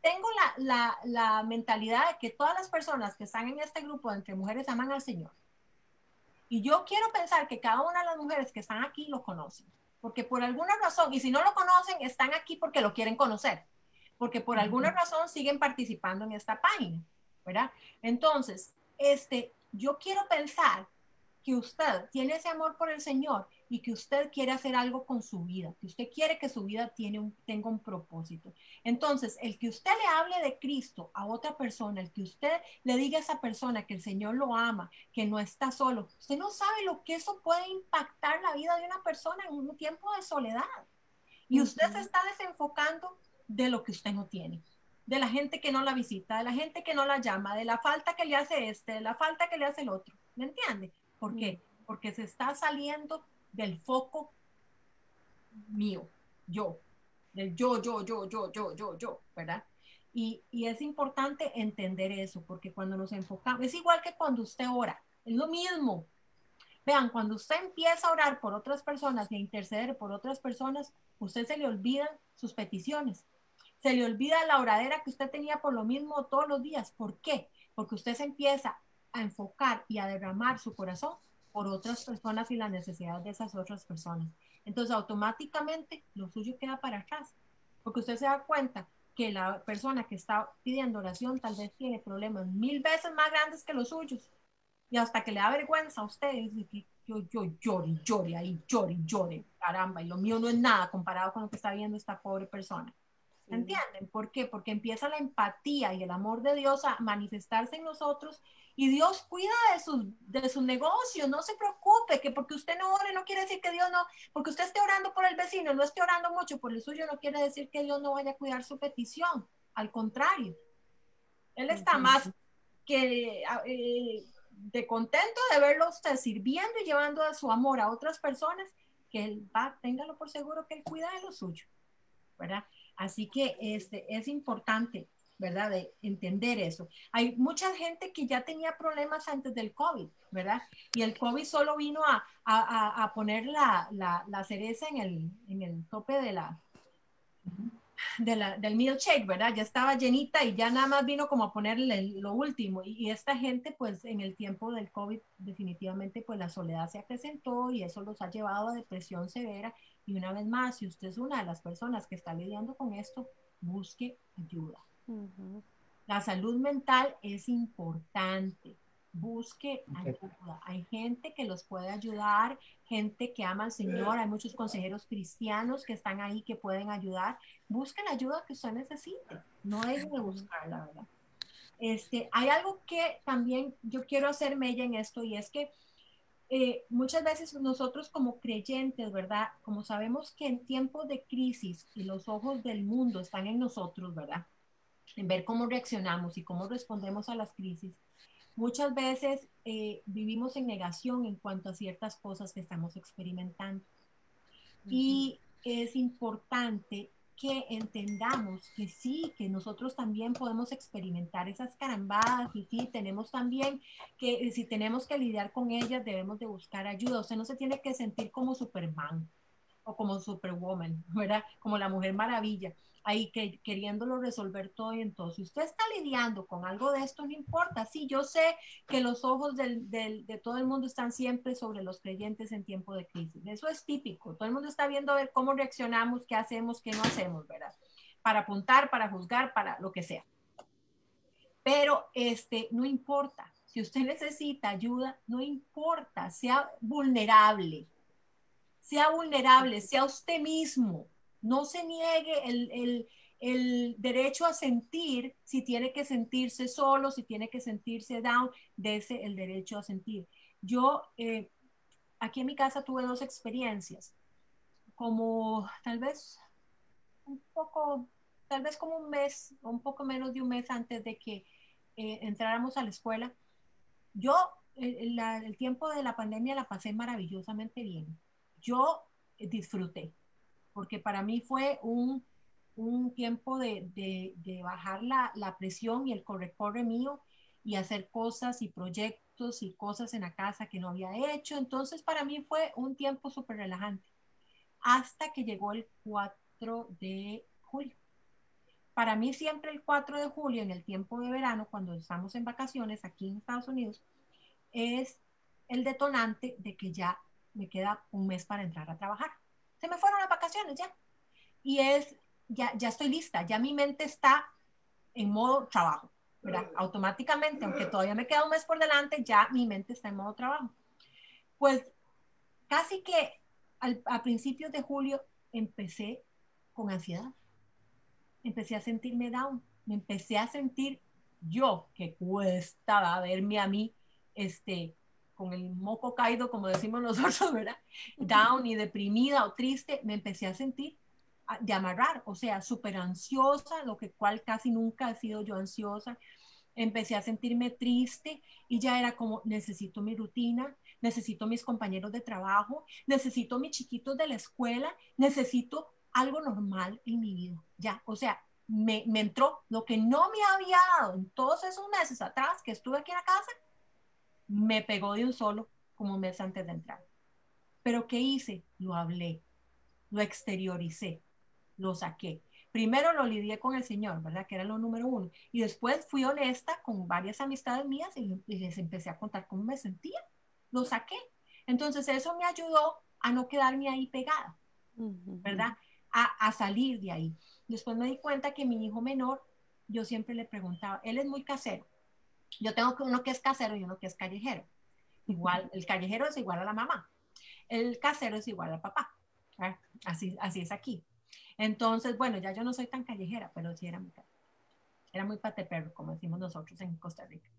tengo la, mentalidad de que todas las personas que están en este grupo entre mujeres aman al Señor. Y yo quiero pensar que cada una de las mujeres que están aquí lo conocen, porque por alguna razón, y si no lo conocen, están aquí porque lo quieren conocer, porque por alguna razón siguen participando en esta página, ¿verdad? Entonces, este, yo quiero pensar que usted tiene ese amor por el Señor y que usted quiere hacer algo con su vida, que usted quiere que su vida tiene un, tenga un propósito. Entonces, el que usted le hable de Cristo a otra persona, el que usted le diga a esa persona que el Señor lo ama, que no está solo, usted no sabe lo que eso puede impactar la vida de una persona en un tiempo de soledad. Y usted se está desenfocando de lo que usted no tiene de la gente que no la visita, de la gente que no la llama, de la falta que le hace este, de la falta que le hace el otro. ¿Me entiende? ¿Por qué? Porque se está saliendo del foco mío, yo, del yo, yo, yo, yo, yo, yo, yo, ¿verdad? Y, y, es importante entender eso, porque cuando nos enfocamos, es igual que cuando usted ora, es lo mismo. Vean, cuando usted empieza a orar por otras personas y a interceder por otras personas, usted se le olvidan sus peticiones. Se le olvida la oradera que usted tenía por lo mismo todos los días. ¿Por qué? Porque usted se empieza a enfocar y a derramar su corazón por otras personas y la necesidad de esas otras personas. Entonces, automáticamente lo suyo queda para atrás, porque usted se da cuenta que la persona que está pidiendo oración tal vez tiene problemas mil veces más grandes que los suyos. Y hasta que le da vergüenza a usted, que yo, yo llore, llore ahí, llore, llore, caramba, y lo mío no es nada comparado con lo que está viendo esta pobre persona. ¿Entienden? ¿Por qué? Porque empieza la empatía y el amor de Dios a manifestarse en nosotros y Dios cuida de su, de su negocio, no se preocupe, que porque usted no ore no quiere decir que Dios no, porque usted esté orando por el vecino, no esté orando mucho por el suyo, no quiere decir que Dios no vaya a cuidar su petición, al contrario, Él está más que eh, de contento de verlo usted sirviendo y llevando su amor a otras personas, que Él va, téngalo por seguro que Él cuida de lo suyo, ¿verdad? Así que este, es importante ¿verdad? De entender eso. Hay mucha gente que ya tenía problemas antes del COVID, ¿verdad? Y el COVID solo vino a, a, a poner la, la, la, cereza en el, en el tope de la, de la, del milkshake, ¿verdad? Ya estaba llenita y ya nada más vino como a ponerle lo último. Y, esta gente, pues en el tiempo del COVID, definitivamente, pues la soledad se acrecentó y eso los ha llevado a depresión severa. Y una vez más, si usted es una de las personas que está lidiando con esto, busque ayuda. La salud mental es importante. Busque ayuda. Hay gente que los puede ayudar, gente que ama al Señor, hay muchos consejeros cristianos que están ahí que pueden ayudar. Busque la ayuda que usted necesite. No es de buscar, la verdad. Este, hay algo que también yo quiero hacer mella en esto y es que eh, muchas veces nosotros como creyentes, ¿verdad? Como sabemos que en tiempos de crisis y los ojos del mundo están en nosotros, ¿verdad? en ver cómo reaccionamos y cómo respondemos a las crisis, muchas veces eh, vivimos en negación en cuanto a ciertas cosas que estamos experimentando. Y es importante que entendamos que sí, que nosotros también podemos experimentar esas carambadas y sí, tenemos también que si tenemos que lidiar con ellas, debemos de buscar ayuda. Usted no se tiene que sentir como Superman o como Superwoman, ¿verdad? Como la Mujer Maravilla, ahí que, queriéndolo resolver todo y entonces si usted está lidiando con algo de esto, no importa. Sí, yo sé que los ojos del, del, de todo el mundo están siempre sobre los creyentes en tiempo de crisis. Eso es típico. Todo el mundo está viendo a ver cómo reaccionamos, qué hacemos, qué no hacemos, ¿verdad? Para apuntar, para juzgar, para lo que sea. Pero este, no importa. Si usted necesita ayuda, no importa, sea vulnerable. Sea vulnerable, sea usted mismo. No se niegue el, el, el derecho a sentir si tiene que sentirse solo, si tiene que sentirse down, ese el derecho a sentir. Yo eh, aquí en mi casa tuve dos experiencias, como tal vez un poco tal vez como un mes, un poco menos de un mes antes de que eh, entráramos a la escuela, yo eh, el tiempo de la pandemia la pasé maravillosamente bien. Yo disfruté, porque para mí fue un, un tiempo de, de, bajar la, la, presión y el corre-corre mío y hacer cosas y proyectos y cosas en la casa que no había hecho. Entonces para mí fue un tiempo súper relajante, hasta que llegó el 4 de julio para mí siempre el 4 de julio, en el tiempo de verano, cuando estamos en vacaciones aquí en Estados Unidos, es el detonante de que ya me queda un mes para entrar a trabajar. Se me fueron las vacaciones ya. Y es, ya, ya estoy lista, ya mi mente está en modo trabajo, ¿verdad? Automáticamente, aunque todavía me queda un mes por delante, ya mi mente está en modo trabajo. Pues casi que al, a principios de julio empecé con ansiedad empecé a sentirme down, me empecé a sentir yo, que cuesta verme a mí, este, con el moco caído, como decimos nosotros, ¿verdad? Down y deprimida o triste, me empecé a sentir de amarrar, o sea, súper ansiosa, lo que cual casi nunca he sido yo ansiosa. Empecé a sentirme triste y ya era como, necesito mi rutina, necesito mis compañeros de trabajo, necesito mis chiquitos de la escuela, necesito algo normal en mi vida, ya, o sea, me, me, entró lo que no me había dado en todos esos meses atrás que estuve aquí en la casa, me pegó de un solo como un mes antes de entrar. Pero ¿qué hice? Lo hablé, lo exterioricé, lo saqué. Primero lo lidié con el Señor, ¿verdad? Que era lo número uno. Y después fui honesta con varias amistades mías y, y les empecé a contar cómo me sentía. Lo saqué. Entonces eso me ayudó a no quedarme ahí pegada, ¿verdad? a, salir de ahí. Después me di cuenta que mi hijo menor, yo siempre le preguntaba, él es muy casero. Yo tengo uno que es casero y uno que es callejero. Igual, el callejero es igual a la mamá. El casero es igual al papá. Así, así es aquí. Entonces, bueno, ya yo no soy tan callejera, pero sí era muy, era muy pateperro, como decimos nosotros en Costa Rica.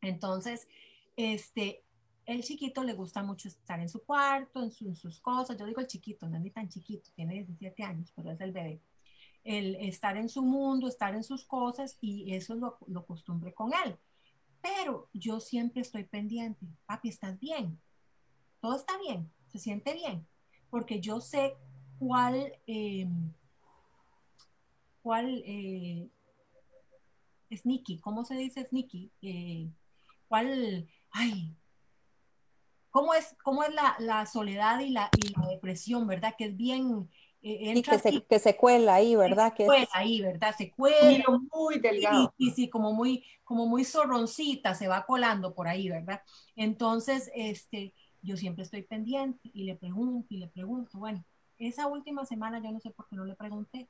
Entonces, este, el chiquito le gusta mucho estar en su cuarto, en, sus cosas. Yo digo el chiquito, no es ni tan chiquito, tiene 17 años, pero es el bebé. El estar en su mundo, estar en sus cosas y eso es lo, lo costumbre con él. Pero yo siempre estoy pendiente. Papi, ¿estás bien? Todo está bien, se siente bien, porque yo sé cuál, eh, cuál eh, sneaky, ¿cómo se dice sneaky? Eh, ¿Cuál, ay, cómo es, cómo es la, soledad y la, depresión, ¿verdad? Que es bien... Que, se, que, se, cuela ahí, ¿verdad? Se cuela ahí, ¿verdad? Se cuela. muy delgado. Sí, sí, como muy, como muy zorroncita, se va colando por ahí, ¿verdad? Entonces, este, yo siempre estoy pendiente y le pregunto y le pregunto. Bueno, esa última semana yo no sé por qué no le pregunté.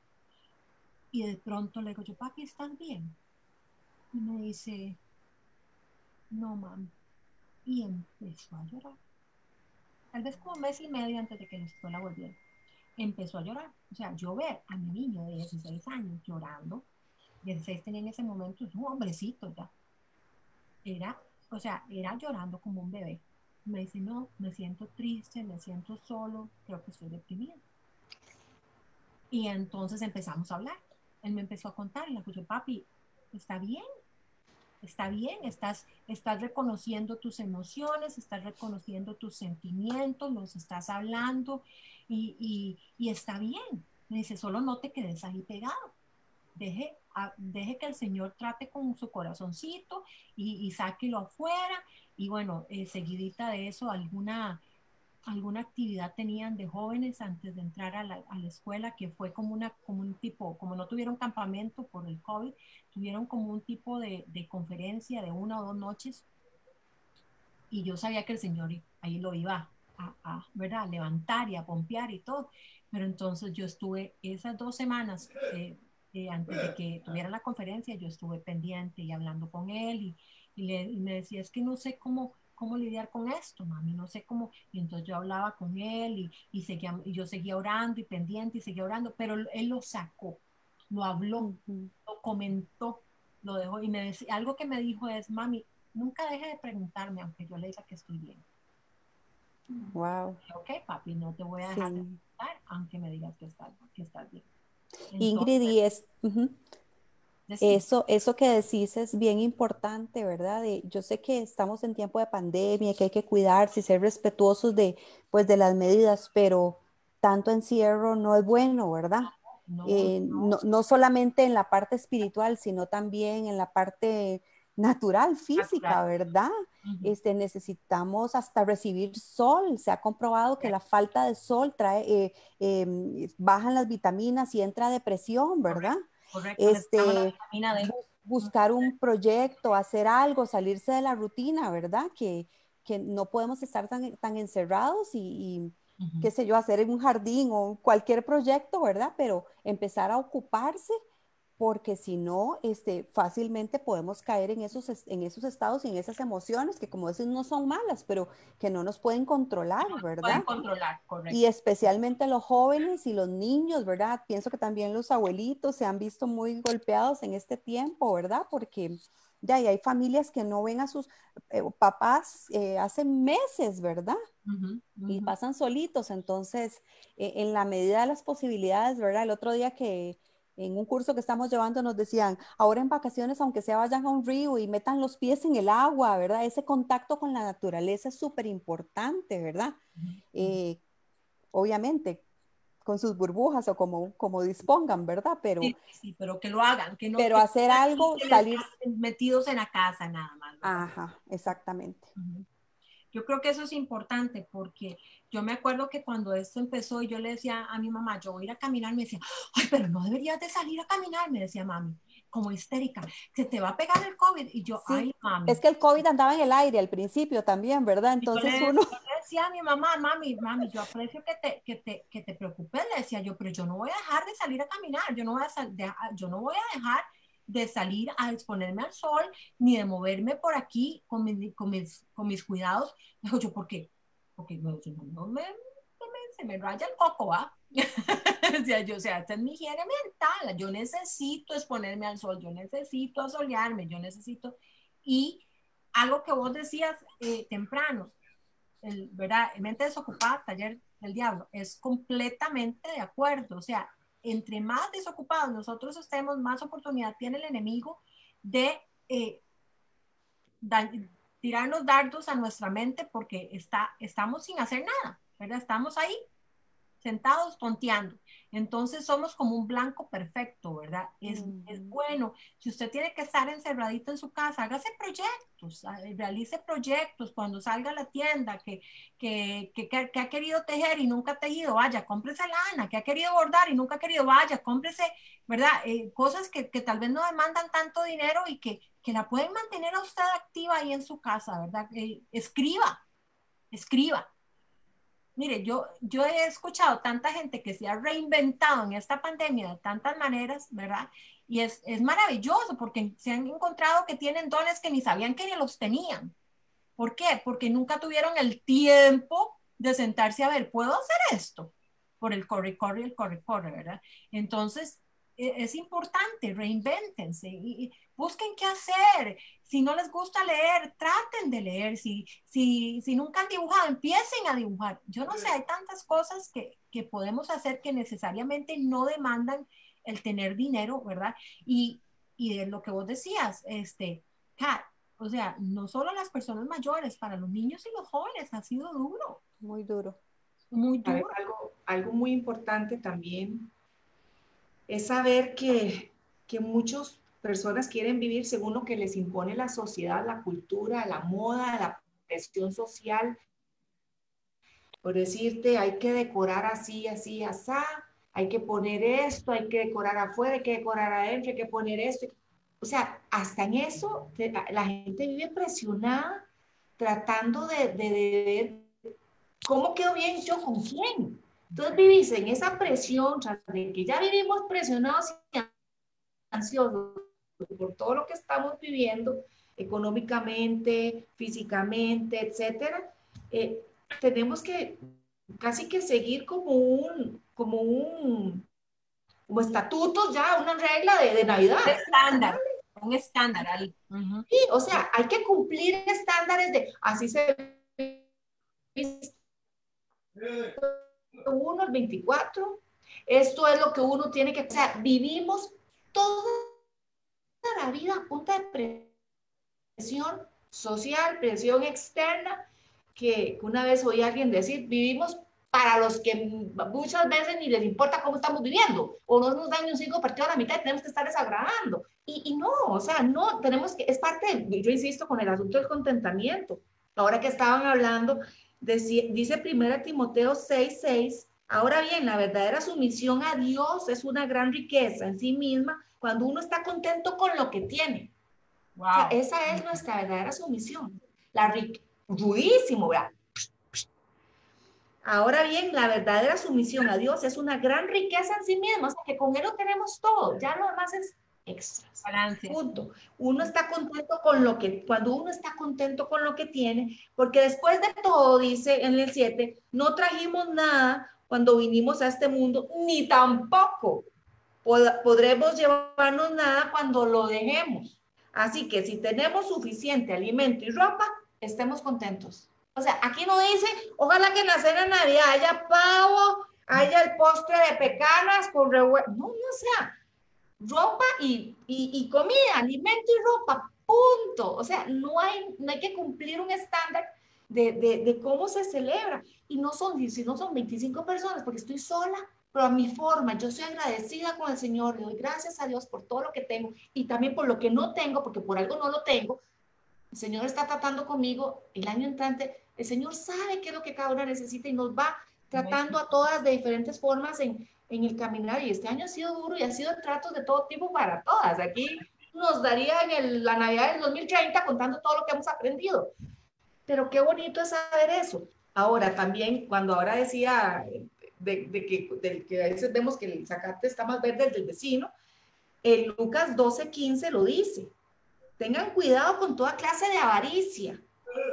Y de pronto le digo yo, papi, ¿estás bien? Y me dice, no, mami y empezó a llorar. Tal vez como un mes y medio antes de que la escuela volviera. Empezó a llorar. O sea, yo ver a mi niño de 16 años llorando, 16 tenía en ese momento, es un hombrecito ya. Era, o sea, era llorando como un bebé. Me dice, no, me siento triste, me siento solo, creo que estoy deprimida. Y entonces empezamos a hablar. Él me empezó a contar, y le dije, papi, está bien, está bien, estás, estás reconociendo tus emociones, estás reconociendo tus sentimientos, los estás hablando y, está bien. Dice, solo no te quedes ahí pegado. Deje, deje que el Señor trate con su corazoncito y, y sáquelo afuera. Y bueno, eh, seguidita de eso, alguna, alguna actividad tenían de jóvenes antes de entrar a la, a la, escuela, que fue como, una, como un tipo, como no tuvieron campamento por el COVID, tuvieron como un tipo de, de conferencia de una o dos noches. Y yo sabía que el Señor ahí lo iba a, a, ¿verdad? a levantar y a pompear y todo. Pero entonces yo estuve esas dos semanas eh, eh, antes de que tuviera la conferencia, yo estuve pendiente y hablando con él y, y, le, y me decía, es que no sé cómo, cómo lidiar con esto, mami, no sé cómo. Y entonces yo hablaba con él y, y, seguía, y yo seguía orando y pendiente y seguía orando, pero él lo sacó, lo habló, uh -huh. lo comentó, lo dejó. Y me decía, algo que me dijo es, mami, nunca deje de preguntarme, aunque yo le diga que estoy bien. Wow. Ok, papi, no te voy a dejar sí. de preguntar, aunque me digas que estás, que estás bien. Entonces, Ingrid, y es, uh -huh. Eso, eso que decís es bien importante, ¿verdad? De, yo sé que estamos en tiempo de pandemia, que hay que cuidarse y ser respetuosos de, pues, de las medidas, pero tanto encierro no es bueno, ¿verdad? No, eh, no. no, no solamente en la parte espiritual, sino también en la parte natural, física, natural. ¿verdad? Uh -huh. este, necesitamos hasta recibir sol. Se ha comprobado que la falta de sol trae, eh, eh, bajan las vitaminas y entra depresión, ¿verdad? Correcto. Este, buscar un proyecto, hacer algo, salirse de la rutina, ¿verdad? Que, que no podemos estar tan, tan encerrados y, y uh -huh. qué sé yo, hacer un jardín o cualquier proyecto, ¿verdad? Pero empezar a ocuparse porque si no, este, fácilmente podemos caer en esos, en esos estados y en esas emociones que como dices no son malas, pero que no nos pueden controlar, ¿verdad? Pueden controlar, correcto. Y especialmente los jóvenes y los niños, ¿verdad? Pienso que también los abuelitos se han visto muy golpeados en este tiempo, ¿verdad? Porque ya y hay familias que no ven a sus eh, papás eh, hace meses, ¿verdad? Uh -huh, uh -huh. Y pasan solitos, entonces, eh, en la medida de las posibilidades, ¿verdad? El otro día que en un curso que estamos llevando nos decían, ahora en vacaciones, aunque sea vayan a un río y metan los pies en el agua, ¿verdad? Ese contacto con la naturaleza es súper importante, ¿verdad? Eh, obviamente, con sus burbujas o como, como dispongan, ¿verdad? Pero, sí, sí, pero que lo hagan, que no. Pero que hacer algo, salir. Metidos en la casa nada más. ¿verdad? Ajá, exactamente. Uh -huh. Yo creo que eso es importante porque yo me acuerdo que cuando esto empezó yo le decía a mi mamá, yo voy a ir a caminar, me decía, ay, pero no deberías de salir a caminar, me decía mami, como histérica, se te va a pegar el COVID. Y yo, sí, ay, mami. Es que el COVID andaba en el aire al principio también, ¿verdad? Entonces yo le, uno... Yo le decía a mi mamá, mami, mami, yo aprecio que te, que, te, que te preocupes, le decía yo, pero yo no voy a dejar de salir a caminar, yo no voy a, yo no voy a dejar de salir a exponerme al sol, ni de moverme por aquí con, mi, con, mis, con mis cuidados. Dijo yo, ¿por qué? Porque no, no, me, se me raya el coco, ¿va? o sea, yo, o sea, esta es mi higiene mental. Yo necesito exponerme al sol, yo necesito asolearme, yo necesito. Y algo que vos decías eh, temprano, el, ¿verdad? Mente desocupada, taller del diablo, es completamente de acuerdo. O sea, entre más desocupados nosotros estemos, más oportunidad tiene el enemigo de eh, tirarnos dardos a nuestra mente porque está, estamos sin hacer nada, ¿verdad? Estamos ahí sentados tonteando. Entonces somos como un blanco perfecto, ¿verdad? Es, mm. es, bueno. Si usted tiene que estar encerradito en su casa, hágase proyectos, ah, realice proyectos cuando salga a la tienda, que, que, que, que, ha querido tejer y nunca ha tejido, vaya, cómprese lana, que ha querido bordar y nunca ha querido, vaya, cómprese, ¿verdad? Eh, cosas que, que, tal vez no demandan tanto dinero y que, que la pueden mantener a usted activa ahí en su casa, ¿verdad? Eh, escriba, escriba Mire, yo, yo he escuchado tanta gente que se ha reinventado en esta pandemia de tantas maneras, ¿verdad? Y es, es maravilloso porque se han encontrado que tienen dones que ni sabían que ni los tenían. ¿Por qué? Porque nunca tuvieron el tiempo de sentarse a ver, ¿puedo hacer esto? Por el corre, corre, el corre, corre, ¿verdad? Entonces, es importante, reinvéntense y, y, busquen qué hacer. Si no les gusta leer, traten de leer. Si, si, si nunca han dibujado, empiecen a dibujar. Yo no sé, hay tantas cosas que, que podemos hacer que necesariamente no demandan el tener dinero, ¿verdad? Y, y de lo que vos decías, este, Kat, o sea, no solo las personas mayores, para los niños y los jóvenes ha sido duro. Muy duro. Muy duro. Algo, algo muy importante también es saber que, que muchas personas quieren vivir según lo que les impone la sociedad, la cultura, la moda, la presión social. por decirte, hay que decorar así, así, así, hay que poner esto, hay que decorar afuera, hay que decorar adentro, hay que poner esto. O sea, hasta en eso la gente vive presionada tratando de, ver cómo quedo bien yo con quién. Entonces vivís en esa presión, de que ya vivimos presionados y ansiosos por todo lo que estamos viviendo económicamente, físicamente, etcétera, eh, tenemos que casi que seguir como un, como un, como estatutos ya, una regla de, de Navidad. Un estándar, un estándar ahí. Sí, o sea, hay que cumplir estándares de, así se uno, el 24, esto es lo que uno tiene que, o sea, vivimos toda la vida a punta de presión social, presión externa, que una vez oí a alguien decir, vivimos para los que muchas veces ni les importa cómo estamos viviendo, o no nos dan ni un cinco partido a la mitad y tenemos que estar desagradando. Y, y, no, o sea, no, tenemos que, es parte, yo insisto con el asunto del contentamiento. Ahora que estaban hablando, dice primera Timoteo 6, 6, ahora bien, la verdadera sumisión a Dios es una gran riqueza en sí misma cuando uno está contento con lo que tiene. Wow. esa es nuestra verdadera sumisión. La rudísimo, ¿verdad? Ahora bien, la verdadera sumisión a Dios es una gran riqueza en sí misma, o sea que con Él lo tenemos todo, ya lo demás es extras. Punto. Uno está contento con lo que, cuando uno está contento con lo que tiene, porque después de todo, dice en el 7, no trajimos nada cuando vinimos a este mundo, ni tampoco podremos llevarnos nada cuando lo dejemos. Así que si tenemos suficiente alimento y ropa, estemos contentos. O sea, aquí no dice, ojalá que en la cena de Navidad haya pavo, haya el postre de pecanas con revuelto. No, no, o sea, ropa y, y, comida, alimento y ropa, punto. O sea, no hay, no hay que cumplir un estándar de, de, de, cómo se celebra. Y no son, si no son 25 personas, porque estoy sola, pero a mi forma, yo soy agradecida con el Señor, le doy gracias a Dios por todo lo que tengo y también por lo que no tengo, porque por algo no lo tengo, el Señor está tratando conmigo el año entrante, el Señor sabe qué es lo que cada una necesita y nos va tratando a todas de diferentes formas en, en el caminar. Y este año ha sido duro y ha sido tratos de todo tipo para todas. Aquí nos daría en la Navidad del 2030 contando todo lo que hemos aprendido. Pero qué bonito es saber eso. Ahora también, cuando ahora decía de, de que, del que a veces vemos que el zacate está más verde del vecino, en Lucas 12, 15 lo dice. Tengan cuidado con toda clase de avaricia.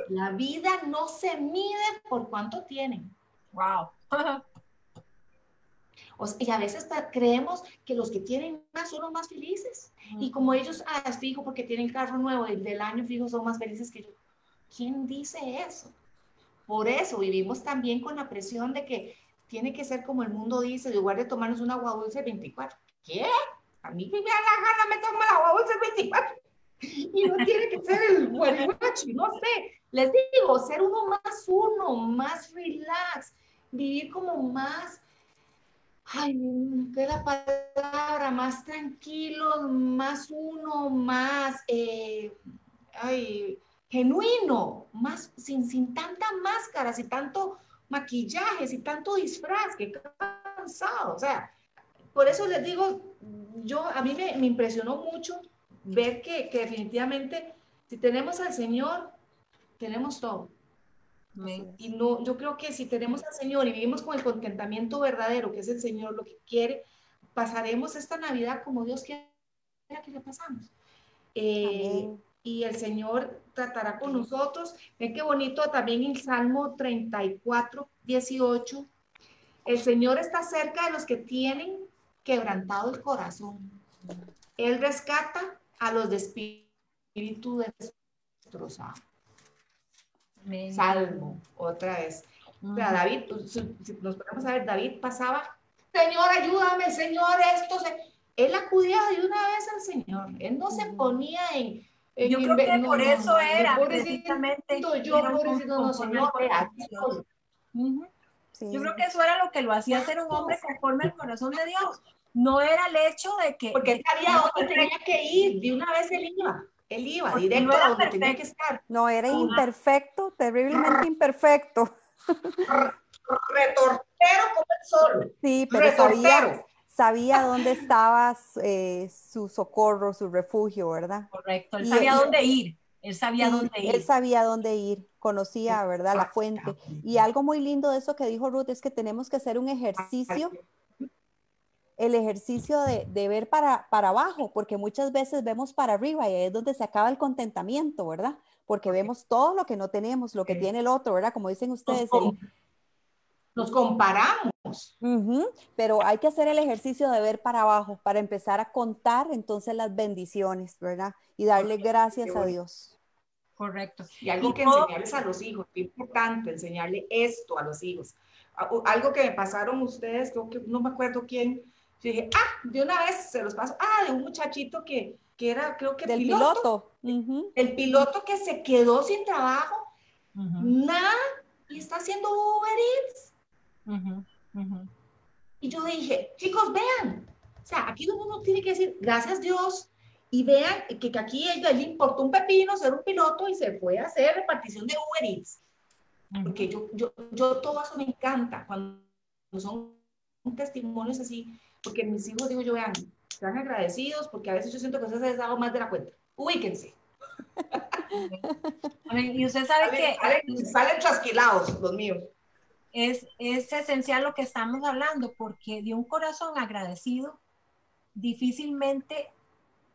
La vida no se mide por cuánto tienen. Wow. y a veces creemos que los que tienen más son los más felices. Y como ellos, ah, fijo, porque tienen carro nuevo del, del año fijo, son más felices que yo. ¿Quién dice eso? Por eso vivimos también con la presión de que tiene que ser como el mundo dice, en lugar de tomarnos un agua dulce 24. ¿Qué? A mí me da la gana, me tomo el agua dulce 24 y no tiene que ser el guarimacho, no sé. Les digo, ser uno más uno, más relax, vivir como más, ay, ¿qué la palabra? Más tranquilo, más uno, más, eh, ay, genuino, más, sin, sin tanta máscaras y tanto maquillaje y tanto disfraz, que cansado, o sea, por eso les digo, yo, a mí me, me impresionó mucho ver que, definitivamente si tenemos al Señor, tenemos todo. Y no, yo creo que si tenemos al Señor y vivimos con el contentamiento verdadero, que es el Señor lo que quiere, pasaremos esta Navidad como Dios quiere que le pasamos. Eh, y el Señor tratará con nosotros. Ven qué bonito también el Salmo 34, 18. El Señor está cerca de los que tienen quebrantado el corazón. Él rescata a los de espíritu destrozado. Salmo, otra vez. David, pues, si nos ponemos a ver, David pasaba, Señor, ayúdame, Señor, esto se... Él acudía de una vez al Señor, él no se ponía en... yo creo que por eso era, precisamente. Yo, pobrecito, no, Señor, Yo creo que eso era lo que lo hacía ser un hombre conforme al corazón de Dios. No era el hecho de que... Porque él sabía dónde tenía que ir, de una vez él iba, él iba directo a donde tenía que estar. No, era imperfecto, terriblemente imperfecto. retortero como el sol. Sí, pero sabía, sabía dónde estaba eh, su socorro, su refugio, ¿verdad? Correcto, él sabía dónde ir. Él sabía dónde ir. Él sabía dónde ir, conocía, ¿verdad? La fuente. Y algo muy lindo de eso que dijo Ruth es que tenemos que hacer un ejercicio, el ejercicio de, ver para, para abajo, porque muchas veces vemos para arriba y ahí es donde se acaba el contentamiento, ¿verdad? Porque vemos todo lo que no tenemos, lo que tiene el otro, ¿verdad? Como dicen ustedes. Nos, comparamos. Pero hay que hacer el ejercicio de ver para abajo para empezar a contar entonces las bendiciones, ¿verdad? Y darle gracias a Dios. Correcto. Y algo que enseñarles a los hijos, qué importante enseñarle esto a los hijos. Algo que me pasaron ustedes, creo que no me acuerdo quién, yo dije, ah, de una vez se los paso, ah, de un muchachito que, que era, creo que Del piloto. El piloto que se quedó sin trabajo, nada, y está haciendo Uber Eats. Y yo dije, chicos, vean, o sea, aquí uno tiene que decir, gracias Dios, y vean que, que aquí ella le importó un pepino ser un piloto y se fue a hacer repartición de Uber Eats. Porque yo, yo, yo todo eso me encanta. Cuando son testimonios así, porque mis hijos, digo yo, vean, están agradecidos porque a veces yo siento que ustedes les dado más de la cuenta. Ubíquense. y usted sabe que... Salen, salen trasquilados los míos. Es, es esencial lo que estamos hablando, porque de un corazón agradecido, difícilmente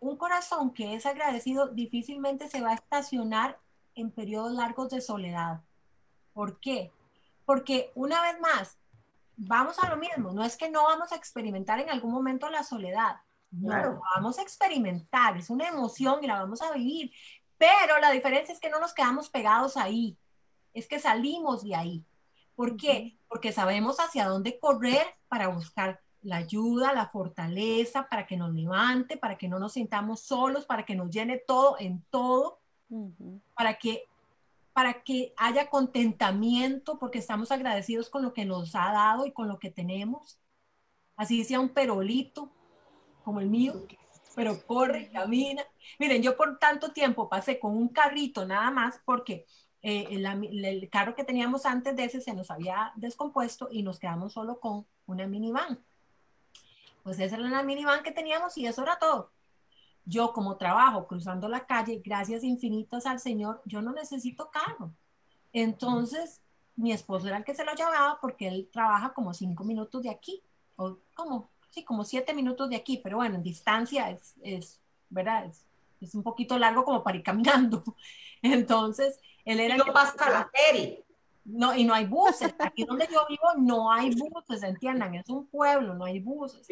un corazón que es agradecido difícilmente se va a estacionar en periodos largos de soledad. ¿Por qué? Porque una vez más, vamos a lo mismo, no es que no vamos a experimentar en algún momento la soledad, no, vamos a experimentar, es una emoción y la vamos a vivir, pero la diferencia es que no nos quedamos pegados ahí, es que salimos de ahí. ¿Por qué? Porque sabemos hacia dónde correr para buscar la ayuda, la fortaleza, para que nos levante, para que no nos sintamos solos, para que nos llene todo en todo, para que para que haya contentamiento, porque estamos agradecidos con lo que nos ha dado y con lo que tenemos. Así sea un perolito, como el mío, pero corre, camina. Miren, yo por tanto tiempo pasé con un carrito nada más porque eh, el, carro que teníamos antes de ese se nos había descompuesto y nos quedamos solo con una minivan. Pues esa era la minivan que teníamos y eso era todo. Yo como trabajo cruzando la calle, gracias infinitas al Señor, yo no necesito carro. Entonces, mi esposo era el que se lo llevaba porque él trabaja como cinco minutos de aquí, o como, sí, como siete minutos de aquí, pero bueno, en distancia es, es ¿verdad? Es, es un poquito largo como para ir caminando. Entonces, él era... Y no pasa la feria. No, y no hay buses. Aquí donde yo vivo no hay buses, entiendan, es un pueblo, no hay buses.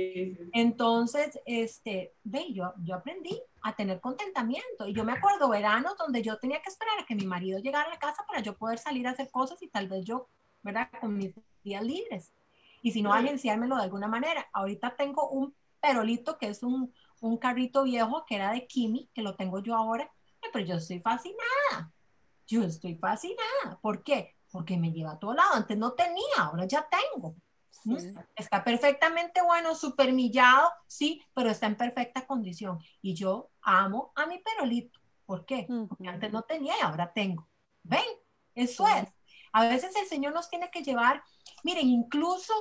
Entonces, este, ve, yo, yo aprendí a tener contentamiento. Y yo me acuerdo veranos donde yo tenía que esperar a que mi marido llegara a la casa para yo poder salir a hacer cosas y tal vez yo, ¿verdad? Con mis días libres. Y si no, agenciármelo de alguna manera. Ahorita tengo un perolito que es un, un carrito viejo que era de Kimi, que lo tengo yo ahora, pero yo estoy fascinada. Yo estoy fascinada. ¿Por qué? Porque me lleva a todo lado. Antes no tenía, ahora ya tengo. Está perfectamente bueno, súper millado, sí, pero está en perfecta condición. Y yo amo a mi perolito. ¿Por qué? Porque antes no tenía y ahora tengo. ¿Ven? Eso es. A veces el Señor nos tiene que llevar, miren, incluso,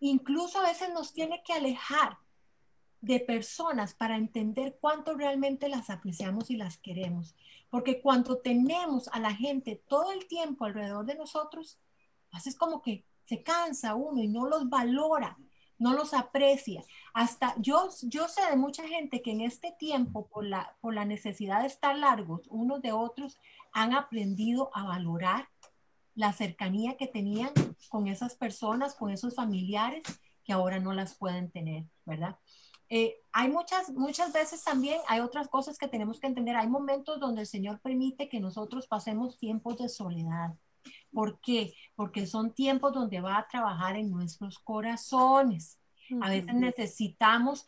incluso a veces nos tiene que alejar de personas para entender cuánto realmente las apreciamos y las queremos. Porque cuando tenemos a la gente todo el tiempo alrededor de nosotros, pues es como que se cansa uno y no los valora, no los aprecia. Hasta yo, yo sé de mucha gente que en este tiempo, por la, por la necesidad de estar largos unos de otros, han aprendido a valorar la cercanía que tenían con esas personas, con esos familiares que ahora no las pueden tener, ¿verdad? Eh, hay muchas, muchas veces también, hay otras cosas que tenemos que entender. Hay momentos donde el Señor permite que nosotros pasemos tiempos de soledad. ¿Por qué? Porque son tiempos donde va a trabajar en nuestros corazones. A veces necesitamos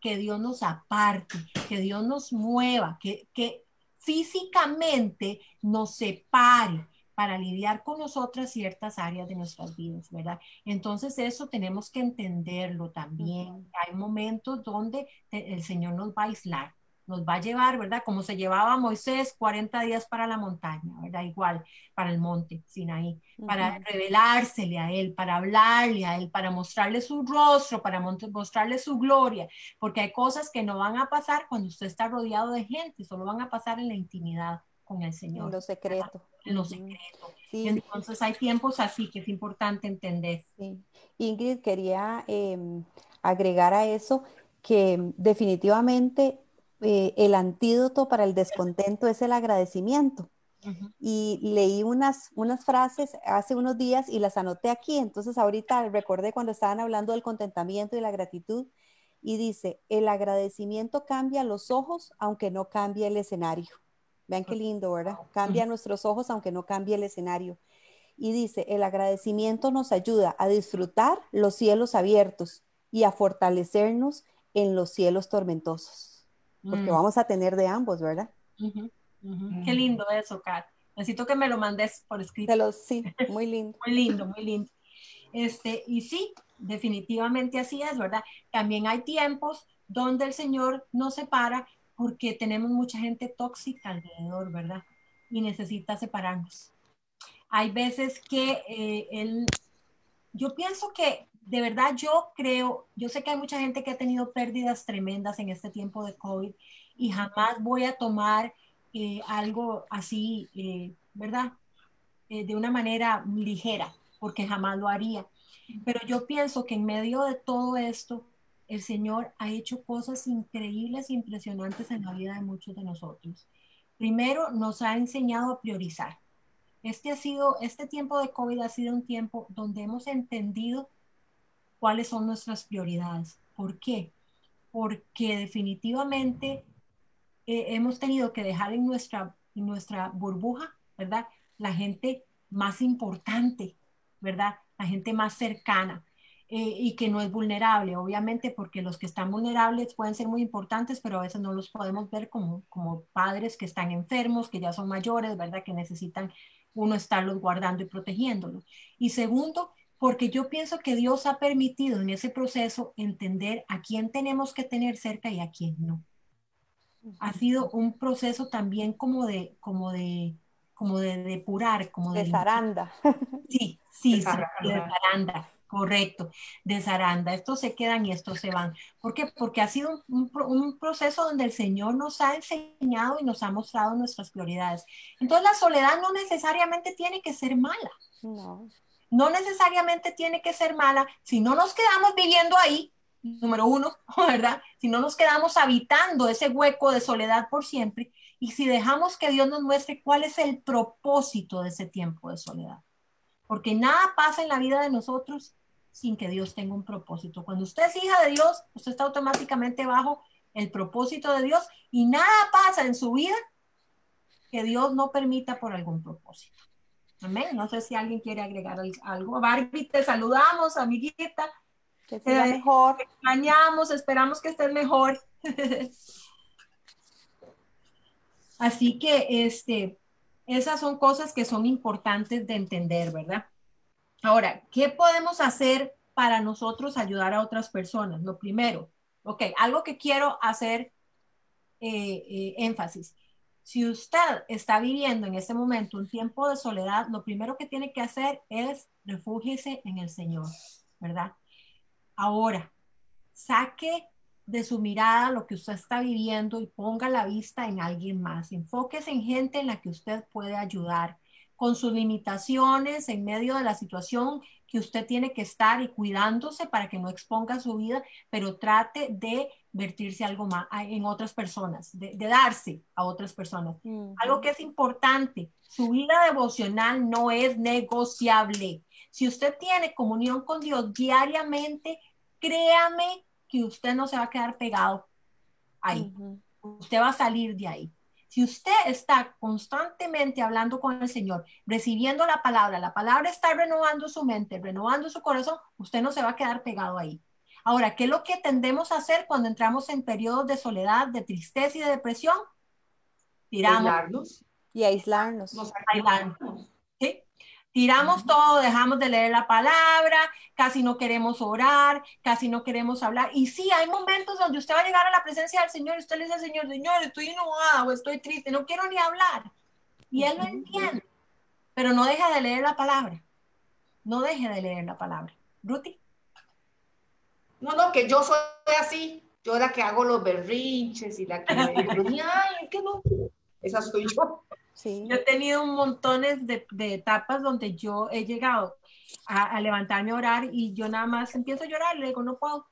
que Dios nos aparte, que Dios nos mueva, que, que físicamente nos separe, para lidiar con nosotras ciertas áreas de nuestras vidas, ¿verdad? Entonces eso tenemos que entenderlo también. Hay momentos donde el Señor nos va a aislar, nos va a llevar, ¿verdad? Como se llevaba Moisés 40 días para la montaña, ¿verdad? Igual para el monte Sinaí, para revelársele a él, para hablarle a él, para mostrarle su rostro, para mostrarle su gloria, porque hay cosas que no van a pasar cuando usted está rodeado de gente, solo van a pasar en la intimidad con el Señor. En lo secreto. En lo secreto. Entonces hay tiempos así que es importante entender. Sí. Ingrid, quería em, agregar a eso que definitivamente eh, el antídoto para el descontento es el agradecimiento. Y leí unas, unas frases hace unos días y las anoté aquí. Entonces ahorita recordé cuando estaban hablando del contentamiento y la gratitud. Y dice, el agradecimiento cambia los ojos aunque no cambie el escenario. Vean qué lindo, ¿verdad? Cambia nuestros ojos aunque no cambie el escenario. Y dice, el agradecimiento nos ayuda a disfrutar los cielos abiertos y a fortalecernos en los cielos tormentosos. Porque mm. vamos a tener de ambos, ¿verdad? Qué lindo eso, Kat. Necesito que me lo mandes por escrito. sí, muy lindo. muy lindo, muy lindo. Este, y sí, definitivamente así es, ¿verdad? También hay tiempos donde el Señor nos separa porque tenemos mucha gente tóxica alrededor, ¿verdad? Y necesita separarnos. Hay veces que eh, él, yo pienso que de verdad yo creo, yo sé que hay mucha gente que ha tenido pérdidas tremendas en este tiempo de COVID y jamás voy a tomar eh, algo así, eh, ¿verdad? de una manera ligera, porque jamás lo haría. Pero yo pienso que en medio de todo esto, el Señor ha hecho cosas increíbles e impresionantes en la vida de muchos de nosotros. Primero, nos ha enseñado a priorizar. Este ha sido, este tiempo de COVID ha sido un tiempo donde hemos entendido cuáles son nuestras prioridades. ¿Por qué? Porque definitivamente eh, hemos tenido que dejar en nuestra, en nuestra burbuja, ¿verdad? La gente más importante, ¿verdad? La gente más cercana. Eh, y que no es vulnerable, obviamente, porque los que están vulnerables pueden ser muy importantes, pero a veces no los podemos ver como, como padres que están enfermos, que ya son mayores, ¿verdad? Que necesitan uno estarlos guardando y protegiéndolos. Y segundo, porque yo pienso que Dios ha permitido en ese proceso entender a quién tenemos que tener cerca y a quién no. Ha sido un proceso también como de, como de, como de depurar, como de... De zaranda. Sí, sí, sí, de zaranda Correcto, de zaranda. Estos se quedan y estos se van. ¿Por qué? Porque ha sido un, proceso donde el Señor nos ha enseñado y nos ha mostrado nuestras prioridades. Entonces la soledad no necesariamente tiene que ser mala. No. No necesariamente tiene que ser mala si no nos quedamos viviendo ahí, número uno, ¿verdad? Si no nos quedamos habitando ese hueco de soledad por siempre y si dejamos que Dios nos muestre cuál es el propósito de ese tiempo de soledad. Porque nada pasa en la vida de nosotros sin que Dios tenga un propósito. Cuando usted es hija de Dios, usted está automáticamente bajo el propósito de Dios y nada pasa en su vida que Dios no permita por algún propósito. Amén. No sé si alguien quiere agregar algo. Barbie, te saludamos, amiguita. Que esté mejor. Te extrañamos, esperamos que estés mejor. Así que este, esas son cosas que son importantes de entender, ¿verdad? Ahora, ¿qué podemos hacer para nosotros ayudar a otras personas? Lo primero, ok, algo que quiero hacer eh, eh, énfasis. Si usted está viviendo en este momento un tiempo de soledad, lo primero que tiene que hacer es refúgiese en el Señor, ¿verdad? Ahora, saque de su mirada lo que usted está viviendo y ponga la vista en alguien más. Enfóquese en gente en la que usted puede ayudar con sus limitaciones en medio de la situación que usted tiene que estar y cuidándose para que no exponga su vida, pero trate de vertirse algo más en otras personas, de, darse a otras personas. Algo que es importante, su vida devocional no es negociable. Si usted tiene comunión con Dios diariamente, créame que usted no se va a quedar pegado ahí. Usted va a salir de ahí. Si usted está constantemente hablando con el Señor, recibiendo la palabra, la palabra está renovando su mente, renovando su corazón, usted no se va a quedar pegado ahí. Ahora, ¿qué es lo que tendemos a hacer cuando entramos en periodos de soledad, de tristeza y de depresión? Tiramos. Y aislarnos. aislarnos. Tiramos todo, dejamos de leer la palabra, casi no queremos orar, casi no queremos hablar. Y sí, hay momentos donde usted va a llegar a la presencia del Señor y usted le dice al Señor, Señor, estoy enojada o estoy triste, no quiero ni hablar. Y Él lo entiende, pero no deje de leer la palabra. No deje de leer la palabra. Ruti. No, no, que yo soy así. Yo la que hago los berrinches y la que, ay, es que no. Esa soy yo. Yo he tenido un montón de, de, etapas donde yo he llegado a, levantarme a orar y yo nada más empiezo a llorar y le digo, no puedo,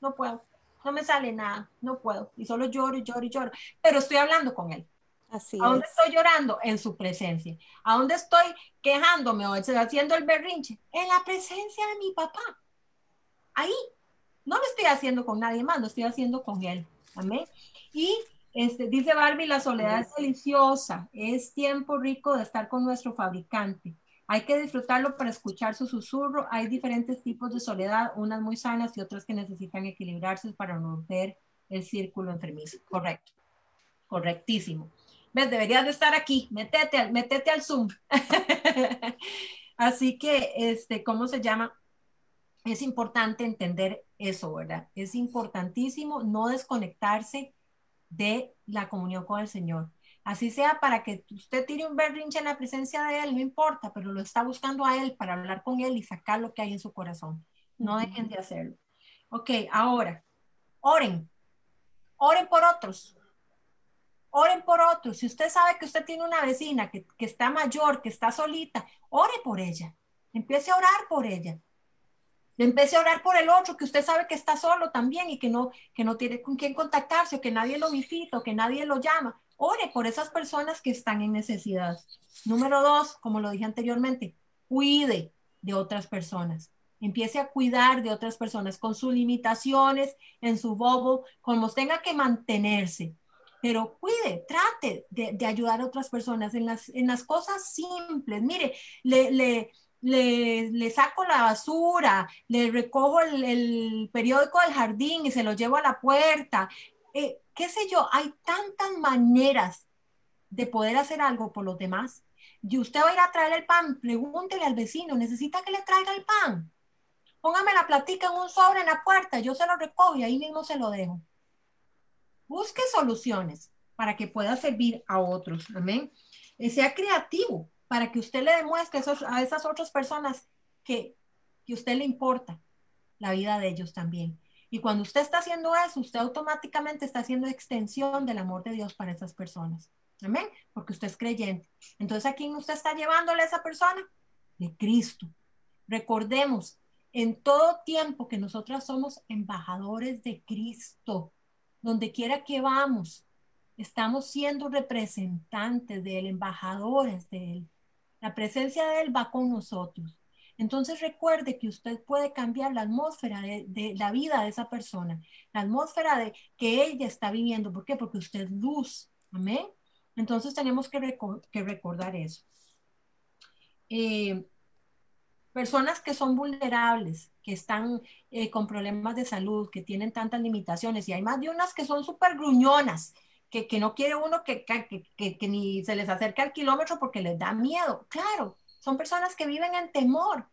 no puedo, no me sale nada, no puedo. Y solo lloro y lloro y lloro. Pero estoy hablando con él. Así ¿A dónde estoy llorando? En su presencia. ¿A dónde estoy quejándome o haciendo el berrinche? En la presencia de mi papá. Ahí. No lo estoy haciendo con nadie más, lo estoy haciendo con él. Amén. Y este, dice Barbie, la soledad es deliciosa, es tiempo rico de estar con nuestro fabricante. Hay que disfrutarlo para escuchar su susurro. Hay diferentes tipos de soledad, unas muy sanas y otras que necesitan equilibrarse para romper el círculo enfermizo. Correcto, correctísimo. ¿Ves? Deberías de estar aquí, métete, al, métete al Zoom. Así que, este, ¿cómo se llama? Es importante entender eso, ¿verdad? Es importantísimo no desconectarse de la comunión con el Señor. Así sea para que usted tire un berrinche en la presencia de Él, no importa, pero lo está buscando a Él para hablar con Él y sacar lo que hay en su corazón. No dejen de hacerlo. Ok, ahora, oren. Oren por otros. Oren por otros. Si usted sabe que usted tiene una vecina que, que está mayor, que está solita, ore por ella. Empiece a orar por ella. Empecé a orar por el otro que usted sabe que está solo también y que no, que no tiene con quién contactarse o que nadie lo visita o que nadie lo llama. Ore por esas personas que están en necesidad. Número dos, como lo dije anteriormente, cuide de otras personas. Empiece a cuidar de otras personas con sus limitaciones, en su bobo, como tenga que mantenerse. Pero cuide, trate de, ayudar a otras personas en las, en las cosas simples. Mire, le, le le, saco la basura, le recojo el, periódico del jardín y se lo llevo a la puerta. Eh, qué sé yo, hay tantas maneras de poder hacer algo por los demás. Y usted va a ir a traer el pan, pregúntele al vecino, ¿necesita que le traiga el pan? Póngame la platica en un sobre en la puerta, yo se lo recojo y ahí mismo se lo dejo. Busque soluciones para que pueda servir a otros. Amén. Y sea creativo para que usted le demuestre a esas otras personas que, que usted le importa la vida de ellos también. Y cuando usted está haciendo eso, usted automáticamente está haciendo extensión del amor de Dios para esas personas. Amén. Porque usted es creyente. Entonces, ¿a quién usted está llevándole a esa persona? De Cristo. Recordemos en todo tiempo que nosotras somos embajadores de Cristo. Donde quiera que vamos, estamos siendo representantes de Él, embajadores de Él. La presencia de Él va con nosotros. Entonces recuerde que usted puede cambiar la atmósfera de, la vida de esa persona, la atmósfera de que ella está viviendo. ¿Por qué? Porque usted es luz. Amén. Entonces tenemos que, recordar eso. Eh, personas que son vulnerables, que están eh, con problemas de salud, que tienen tantas limitaciones, y hay más de unas que son súper gruñonas, que, no quiere uno que, que, ni se les acerque al kilómetro porque les da miedo. Claro, son personas que viven en temor,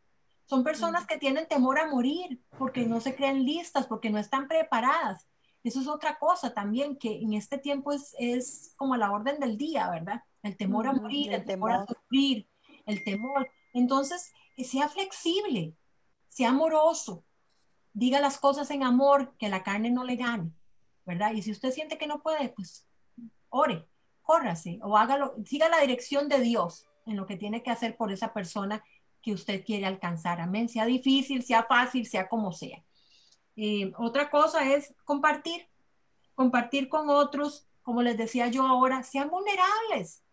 son personas que tienen temor a morir porque no se creen listas, porque no están preparadas. Eso es otra cosa también que en este tiempo es, es como la orden del día, ¿verdad? El temor a morir, el, temor, a sufrir, el temor. Entonces, sea flexible, sea amoroso, diga las cosas en amor, que la carne no le gane, ¿verdad? Y si usted siente que no puede, pues ore, córrase o hágalo, siga la dirección de Dios en lo que tiene que hacer por esa persona que usted quiere alcanzar. Amén. Sea difícil, sea fácil, sea como sea. Eh, otra cosa es compartir, compartir con otros, como les decía yo ahora, sean vulnerables,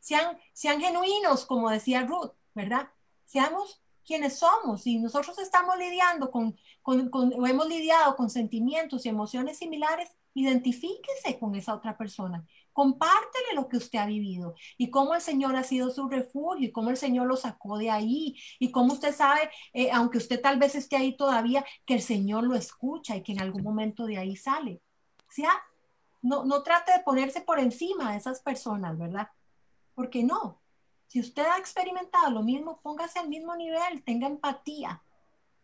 sean, sean genuinos, como decía Ruth, ¿verdad? Seamos quienes somos y nosotros estamos lidiando con, con, con, o hemos lidiado con sentimientos y emociones similares, identifíquese con esa otra persona, compártele lo que usted ha vivido y cómo el Señor ha sido su refugio y cómo el Señor lo sacó de ahí y cómo usted sabe, eh, aunque usted tal vez esté ahí todavía, que el Señor lo escucha y que en algún momento de ahí sale. O sea, no, no trate de ponerse por encima de esas personas, ¿verdad? Porque no, Si usted ha experimentado lo mismo, póngase al mismo nivel, tenga empatía,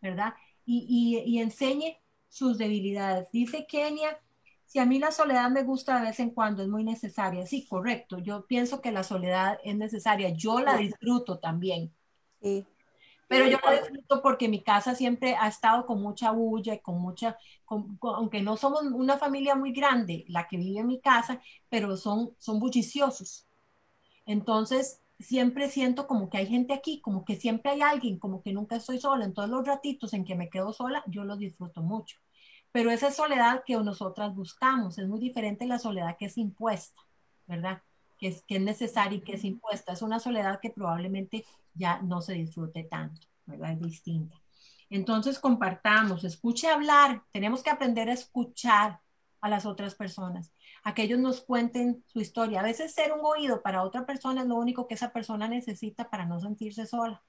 ¿verdad? Y, y, y enseñe sus debilidades. Dice Kenia, si a mí la soledad me gusta de vez en cuando, es muy necesaria. Sí, correcto. Yo pienso que la soledad es necesaria. Yo la disfruto también. Sí. Pero yo la disfruto porque mi casa siempre ha estado con mucha bulla, con mucha, aunque no somos una familia muy grande, la que vive en mi casa, pero son, son bulliciosos. Entonces, siempre siento como que hay gente aquí, como que siempre hay alguien, como que nunca estoy sola. En todos los ratitos en que me quedo sola, yo los disfruto mucho. Pero esa soledad que nosotras buscamos es muy diferente a la soledad que es impuesta, ¿verdad? Que es, que es necesaria y que es impuesta. Es una soledad que probablemente ya no se disfrute tanto, ¿verdad? Es distinta. Entonces compartamos, escuche hablar, tenemos que aprender a escuchar a las otras personas, a que ellos nos cuenten su historia. A veces ser un oído para otra persona es lo único que esa persona necesita para no sentirse sola.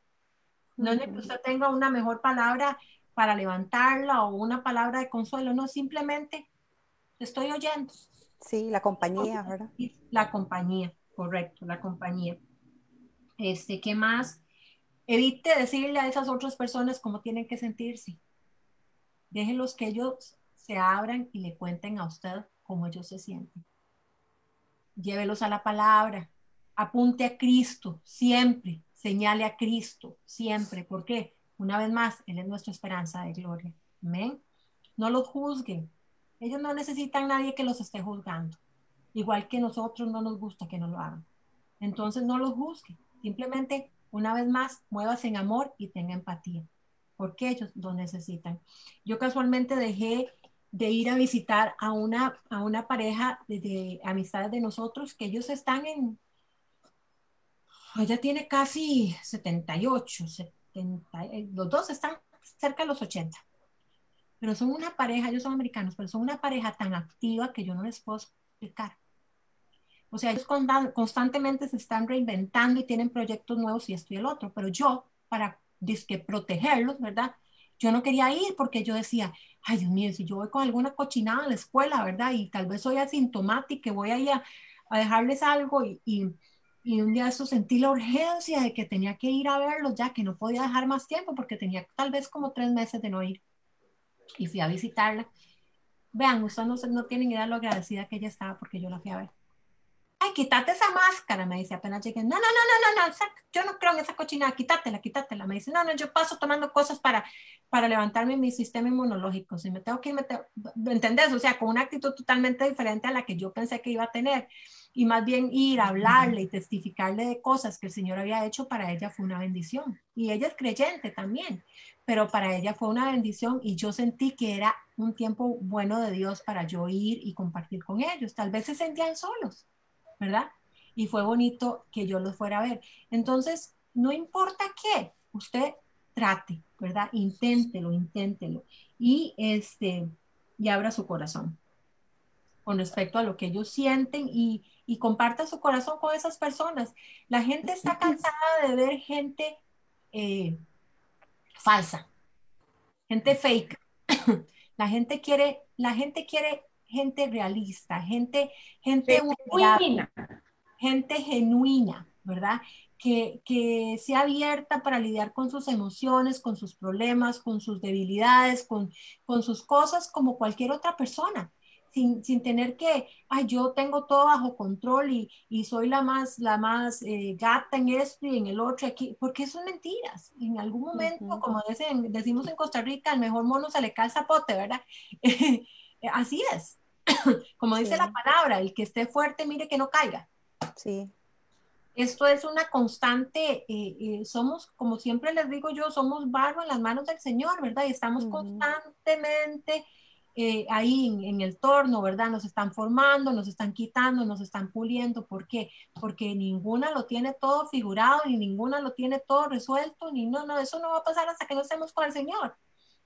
No es que usted tenga una mejor palabra para levantarla o una palabra de consuelo, no, simplemente estoy oyendo. Sí, la compañía, ¿verdad? La compañía, correcto, la compañía. Este, ¿qué más? Evite decirle a esas otras personas cómo tienen que sentirse. Déjenlos que ellos se abran y le cuenten a usted cómo ellos se sienten. Llévelos a la palabra. Apunte a Cristo siempre. Señale a Cristo siempre. ¿Por qué? Una vez más, Él es nuestra esperanza de gloria. Amén. No los juzguen. Ellos no necesitan nadie que los esté juzgando. Igual que nosotros no nos gusta que nos lo hagan. Entonces no los juzguen. Simplemente, una vez más, muévase en amor y tenga empatía, porque ellos lo necesitan. Yo casualmente dejé de ir a visitar a una, a una pareja de, amistades de nosotros que ellos están en, ella tiene casi 78, 70, eh, los dos están cerca de los 80. Pero son una pareja, ellos son americanos, pero son una pareja tan activa que yo no les puedo explicar. O sea, ellos constantemente se están reinventando y tienen proyectos nuevos y esto y el otro, pero yo, para disque protegerlos, ¿verdad? Yo no quería ir porque yo decía, ay Dios mío, si yo voy con alguna cochinada a la escuela, ¿verdad? Y tal vez soy asintomática, voy a ir a, dejarles algo y, y, un día eso sentí la urgencia de que tenía que ir a verlos ya, que no podía dejar más tiempo porque tenía tal vez como tres meses de no ir. Y fui a visitarla. Vean, ustedes no, no tienen idea de lo agradecida que ella estaba porque yo la fui a ver quítate esa máscara, me dice apenas llegué, no, no, no, no, no, no, yo no creo en esa cochinada, quítatela, quítatela, me dice, no, no, yo paso tomando cosas para, para levantarme mi sistema inmunológico, si me tengo que ir, me ¿entendés? O sea, con una actitud totalmente diferente a la que yo pensé que iba a tener, y más bien ir a hablarle y testificarle de cosas que el Señor había hecho, para ella fue una bendición, y ella es creyente también, pero para ella fue una bendición y yo sentí que era un tiempo bueno de Dios para yo ir y compartir con ellos, tal vez se sentían solos ¿verdad? Y fue bonito que yo los fuera a ver. Entonces, no importa qué, usted trate, ¿verdad? Inténtelo, inténtelo. Y, este, y abra su corazón con respecto a lo que ellos sienten y, y comparta su corazón con esas personas. La gente está cansada de ver gente eh, falsa, gente fake. La gente quiere, la gente quiere gente realista, gente, gente genuina. gente genuina, ¿verdad? Que, que, sea abierta para lidiar con sus emociones, con sus problemas, con sus debilidades, con, con sus cosas como cualquier otra persona. Sin, sin, tener que, ay, yo tengo todo bajo control y, y soy la más, la más eh, gata en esto y en el otro aquí, porque son mentiras. En algún momento, como decimos en Costa Rica, el mejor mono se le cae el zapote, ¿verdad? Así es. Como dice la palabra, el que esté fuerte, mire que no caiga. Sí. Esto es una constante, eh, eh, somos, como siempre les digo yo, somos barro en las manos del Señor, ¿verdad? Y estamos constantemente eh, ahí en, en, el torno, ¿verdad? Nos están formando, nos están quitando, nos están puliendo. ¿Por qué? Porque ninguna lo tiene todo figurado, ni ninguna lo tiene todo resuelto, ni no, no, eso no va a pasar hasta que no estemos con el Señor.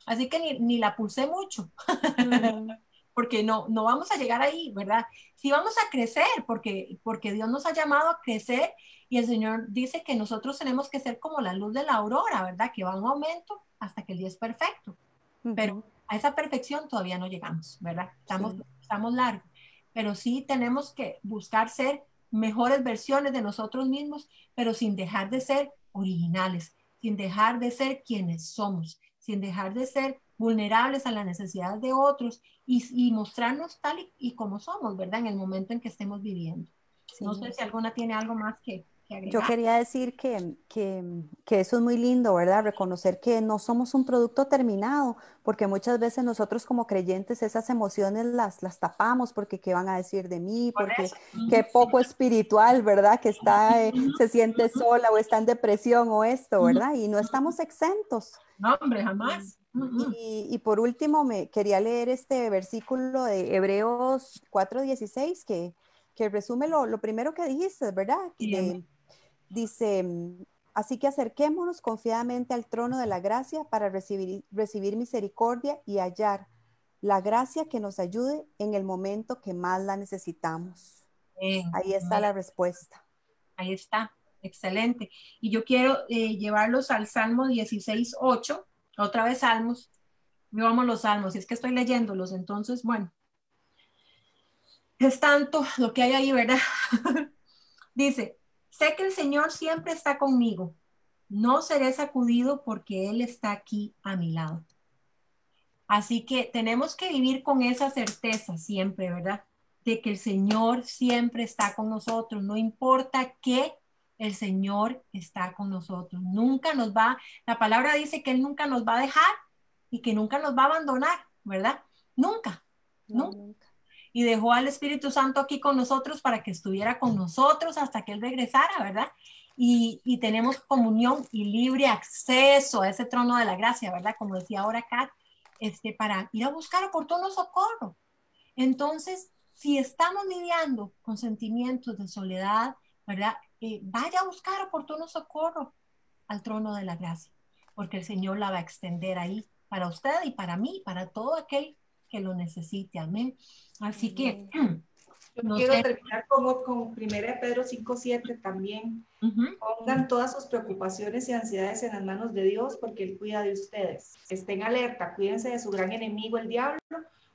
Así que ni, ni la pulsé mucho porque no, no vamos a llegar ahí, ¿verdad? Sí vamos a crecer, porque, porque Dios nos ha llamado a crecer y el Señor dice que nosotros tenemos que ser como la luz de la aurora, ¿verdad? Que va en aumento hasta que el día es perfecto. Pero a esa perfección todavía no llegamos, ¿verdad? Estamos, estamos largos. Pero sí tenemos que buscar ser mejores versiones de nosotros mismos, pero sin dejar de ser originales, sin dejar de ser quienes somos, sin dejar de ser vulnerables a las necesidades de otros y, mostrarnos tal y, como somos, ¿verdad? En el momento en que estemos viviendo. No sé si alguna tiene algo más que, yo quería decir que, que, que, eso es muy lindo, ¿verdad? Reconocer que no somos un producto terminado, porque muchas veces nosotros como creyentes esas emociones las, las tapamos porque qué van a decir de mí, porque qué poco espiritual, ¿verdad? Que está, eh, se siente sola o está en depresión o esto, ¿verdad? Y no estamos exentos. No, hombre, jamás. Y, y, por último, me quería leer este versículo de Hebreos 4:16 que, que resume lo, lo, primero que dijiste, ¿verdad? Dice, mm, así que acerquémonos confiadamente al trono de la gracia para recibir, recibir misericordia y hallar la gracia que nos ayude en el momento que más la necesitamos. Ahí está la respuesta. Ahí está, excelente. Y yo quiero eh, llevarlos al Salmo 16, 8, otra vez Salmos. Vamos los Salmos, es que estoy leyéndolos, entonces, bueno. Es tanto lo que hay ahí, ¿verdad? Dice, Sé que el Señor siempre está conmigo. No seré sacudido porque Él está aquí a mi lado. Así que tenemos que vivir con esa certeza siempre, ¿verdad? De que el Señor siempre está con nosotros. No importa qué, el Señor está con nosotros. Nunca nos va, la palabra dice que Él nunca nos va a dejar y que nunca nos va a abandonar, ¿verdad? Nunca, nunca y dejó al Espíritu Santo aquí con nosotros para que estuviera con nosotros hasta que Él regresara, ¿verdad? Y, tenemos comunión y libre acceso a ese trono de la gracia, ¿verdad? Como decía ahora Kat, este, para ir a buscar oportuno socorro. Entonces, si estamos lidiando con sentimientos de soledad, ¿verdad? Eh, vaya a buscar oportuno socorro al trono de la gracia, porque el Señor la va a extender ahí para usted y para mí, para todo aquel que lo necesite. Amén. Así que... Yo quiero terminar con, con 1 Pedro 5.7 también. Pongan todas sus preocupaciones y ansiedades en las manos de Dios porque Él cuida de ustedes. Estén alerta, cuídense de su gran enemigo, el diablo,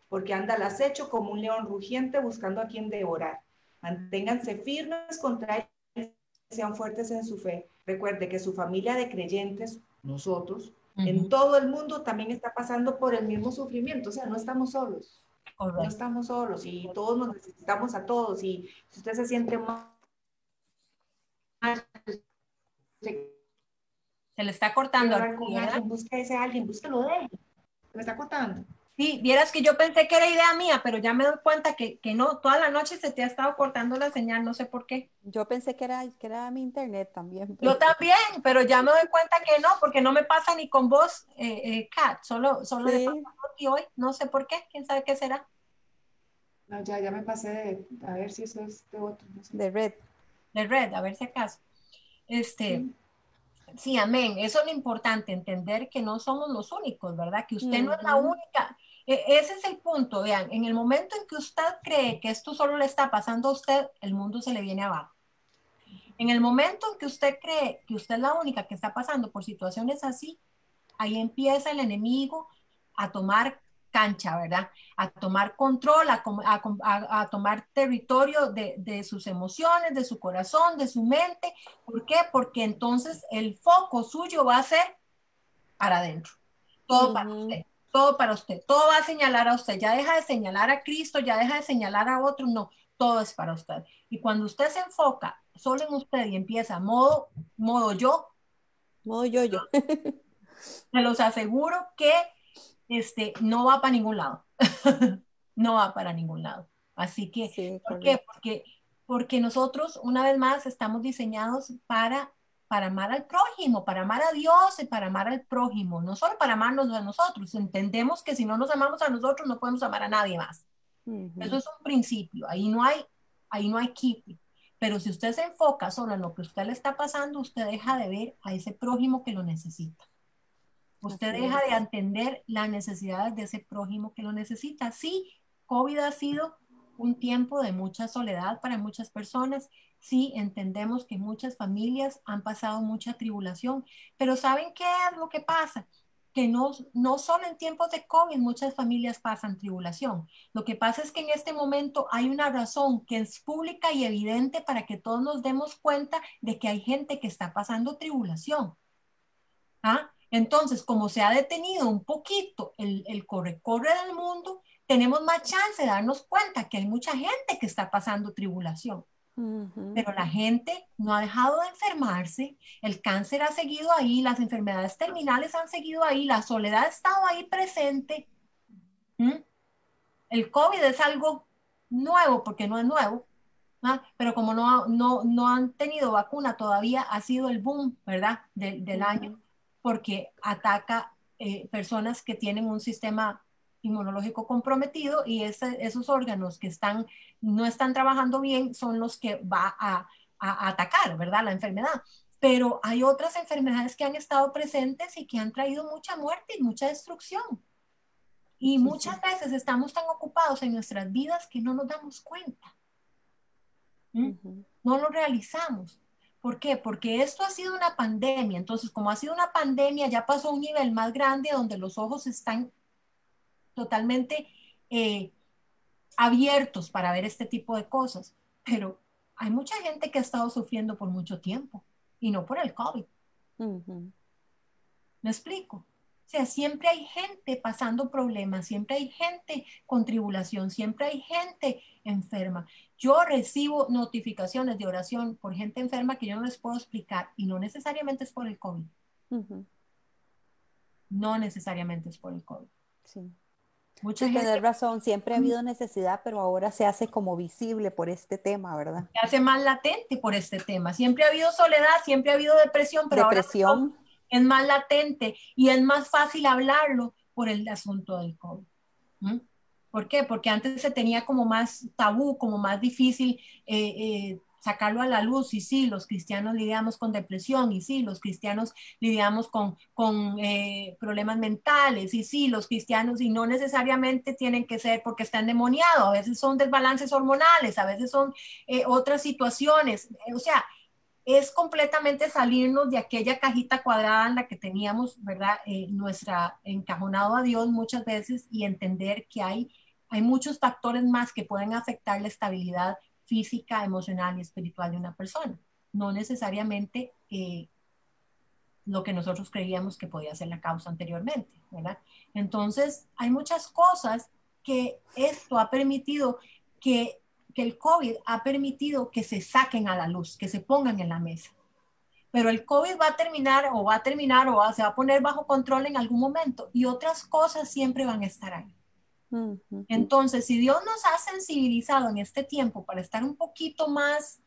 porque anda al acecho como un león rugiente buscando a quien devorar. Manténganse firmes contra él, sean fuertes en su fe. Recuerde que su familia de creyentes, nosotros, en todo el mundo también está pasando por el mismo sufrimiento, o sea, no estamos solos. No estamos solos y todos nos necesitamos a todos. Y si usted se siente mal, se le está cortando. busca ese alguien, búsquelo de él. Se me está cortando. Sí, vieras que yo pensé que era idea mía, pero ya me doy cuenta que, que, no, toda la noche se te ha estado cortando la señal, no sé por qué. Yo pensé que era, que era mi internet también. Yo también, pero ya me doy cuenta que no, porque no me pasa ni con vos, eh, eh Kat, solo, solo sí. y hoy, no sé por qué, quién sabe qué será. No, ya, ya me pasé de, a ver si eso es de otro. De red. De red, a ver si acaso. Este, sí. amén. Eso es lo importante, entender que no somos los únicos, ¿verdad? Que usted no es la única. E, ese es el punto, vean, en el momento en que usted cree que esto solo le está pasando a usted, el mundo se le viene abajo. En el momento en que usted cree que usted es la única que está pasando por situaciones así, ahí empieza el enemigo a tomar cancha, ¿verdad? A tomar control, a, a, tomar territorio de, de, sus emociones, de su corazón, de su mente. ¿Por qué? Porque entonces el foco suyo va a ser para adentro. Todo para usted todo para usted, todo va a señalar a usted, ya deja de señalar a Cristo, ya deja de señalar a otro, no, todo es para usted. Y cuando usted se enfoca solo en usted y empieza modo, modo yo, modo yo, yo, se los aseguro que este, no va para ningún lado, no va para ningún lado. Así que, ¿por qué? Porque, porque nosotros, una vez más, estamos diseñados para para amar al prójimo, para amar a Dios y para amar al prójimo, no solo para amarnos a nosotros. Entendemos que si no nos amamos a nosotros, no podemos amar a nadie más. Eso es un principio, ahí no hay, ahí no hay keep. Pero si usted se enfoca solo en lo que usted le está pasando, usted deja de ver a ese prójimo que lo necesita. Usted deja de entender las necesidades de ese prójimo que lo necesita. Sí, COVID ha sido un tiempo de mucha soledad para muchas personas Sí, entendemos que muchas familias han pasado mucha tribulación, pero ¿saben qué es lo que pasa? que no, no solo en tiempos de COVID muchas familias pasan tribulación. Lo que pasa es que en este momento hay una razón que es pública y evidente para que todos nos demos cuenta de que hay gente que está pasando tribulación. ¿Ah? Entonces, como se ha detenido un poquito el, corre-corre del mundo, tenemos más chance de darnos cuenta que hay mucha gente que está pasando tribulación. Pero la gente no ha dejado de enfermarse, el cáncer ha seguido ahí, las enfermedades terminales han seguido ahí, la soledad ha estado ahí presente. El COVID es algo nuevo, porque no es nuevo, ¿ah? pero como no, no, no, han tenido vacuna todavía, ha sido el boom, ¿verdad?, del año, porque ataca eh, personas que tienen un sistema inmunológico comprometido y esos órganos que están, no están trabajando bien son los que va a, atacar, ¿verdad? La enfermedad. Pero hay otras enfermedades que han estado presentes y que han traído mucha muerte y mucha destrucción. Y muchas veces estamos tan ocupados en nuestras vidas que no nos damos cuenta. ¿Mm? No lo realizamos. ¿Por qué? Porque esto ha sido una pandemia. Entonces, como ha sido una pandemia, ya pasó a un nivel más grande donde los ojos están totalmente eh, abiertos para ver este tipo de cosas, pero hay mucha gente que ha estado sufriendo por mucho tiempo y no por el COVID. ¿Me explico? O sea, siempre hay gente pasando problemas, siempre hay gente con tribulación, siempre hay gente enferma. Yo recibo notificaciones de oración por gente enferma que yo no les puedo explicar y no necesariamente es por el COVID. No necesariamente es por el COVID. Sí. Mucha Tener razón, siempre ha habido necesidad, pero ahora se hace como visible por este tema, ¿verdad? Se hace más latente por este tema. Siempre ha habido soledad, siempre ha habido depresión, pero depresión. ahora es más latente y es más fácil hablarlo por el asunto del COVID. ¿Por qué? Porque antes se tenía como más tabú, como más difícil eh, eh, sacarlo a la luz. Y sí, los cristianos lidiamos con depresión, y sí, los cristianos lidiamos con, con eh, problemas mentales, y sí, los cristianos, y no necesariamente tienen que ser porque están demoniados, a veces son desbalances hormonales, a veces son eh, otras situaciones. O sea, es completamente salirnos de aquella cajita cuadrada en la que teníamos, ¿verdad? Eh, nuestra encajonado a Dios muchas veces y entender que hay, hay muchos factores más que pueden afectar la estabilidad física, emocional y espiritual de una persona, no necesariamente eh, lo que nosotros creíamos que podía ser la causa anteriormente, ¿verdad? Entonces, hay muchas cosas que esto ha permitido que, que el COVID ha permitido que se saquen a la luz, que se pongan en la mesa. Pero el COVID va a terminar o va a terminar o se va a poner bajo control en algún momento y otras cosas siempre van a estar ahí. Entonces, si Dios nos ha sensibilizado en este tiempo para estar un poquito más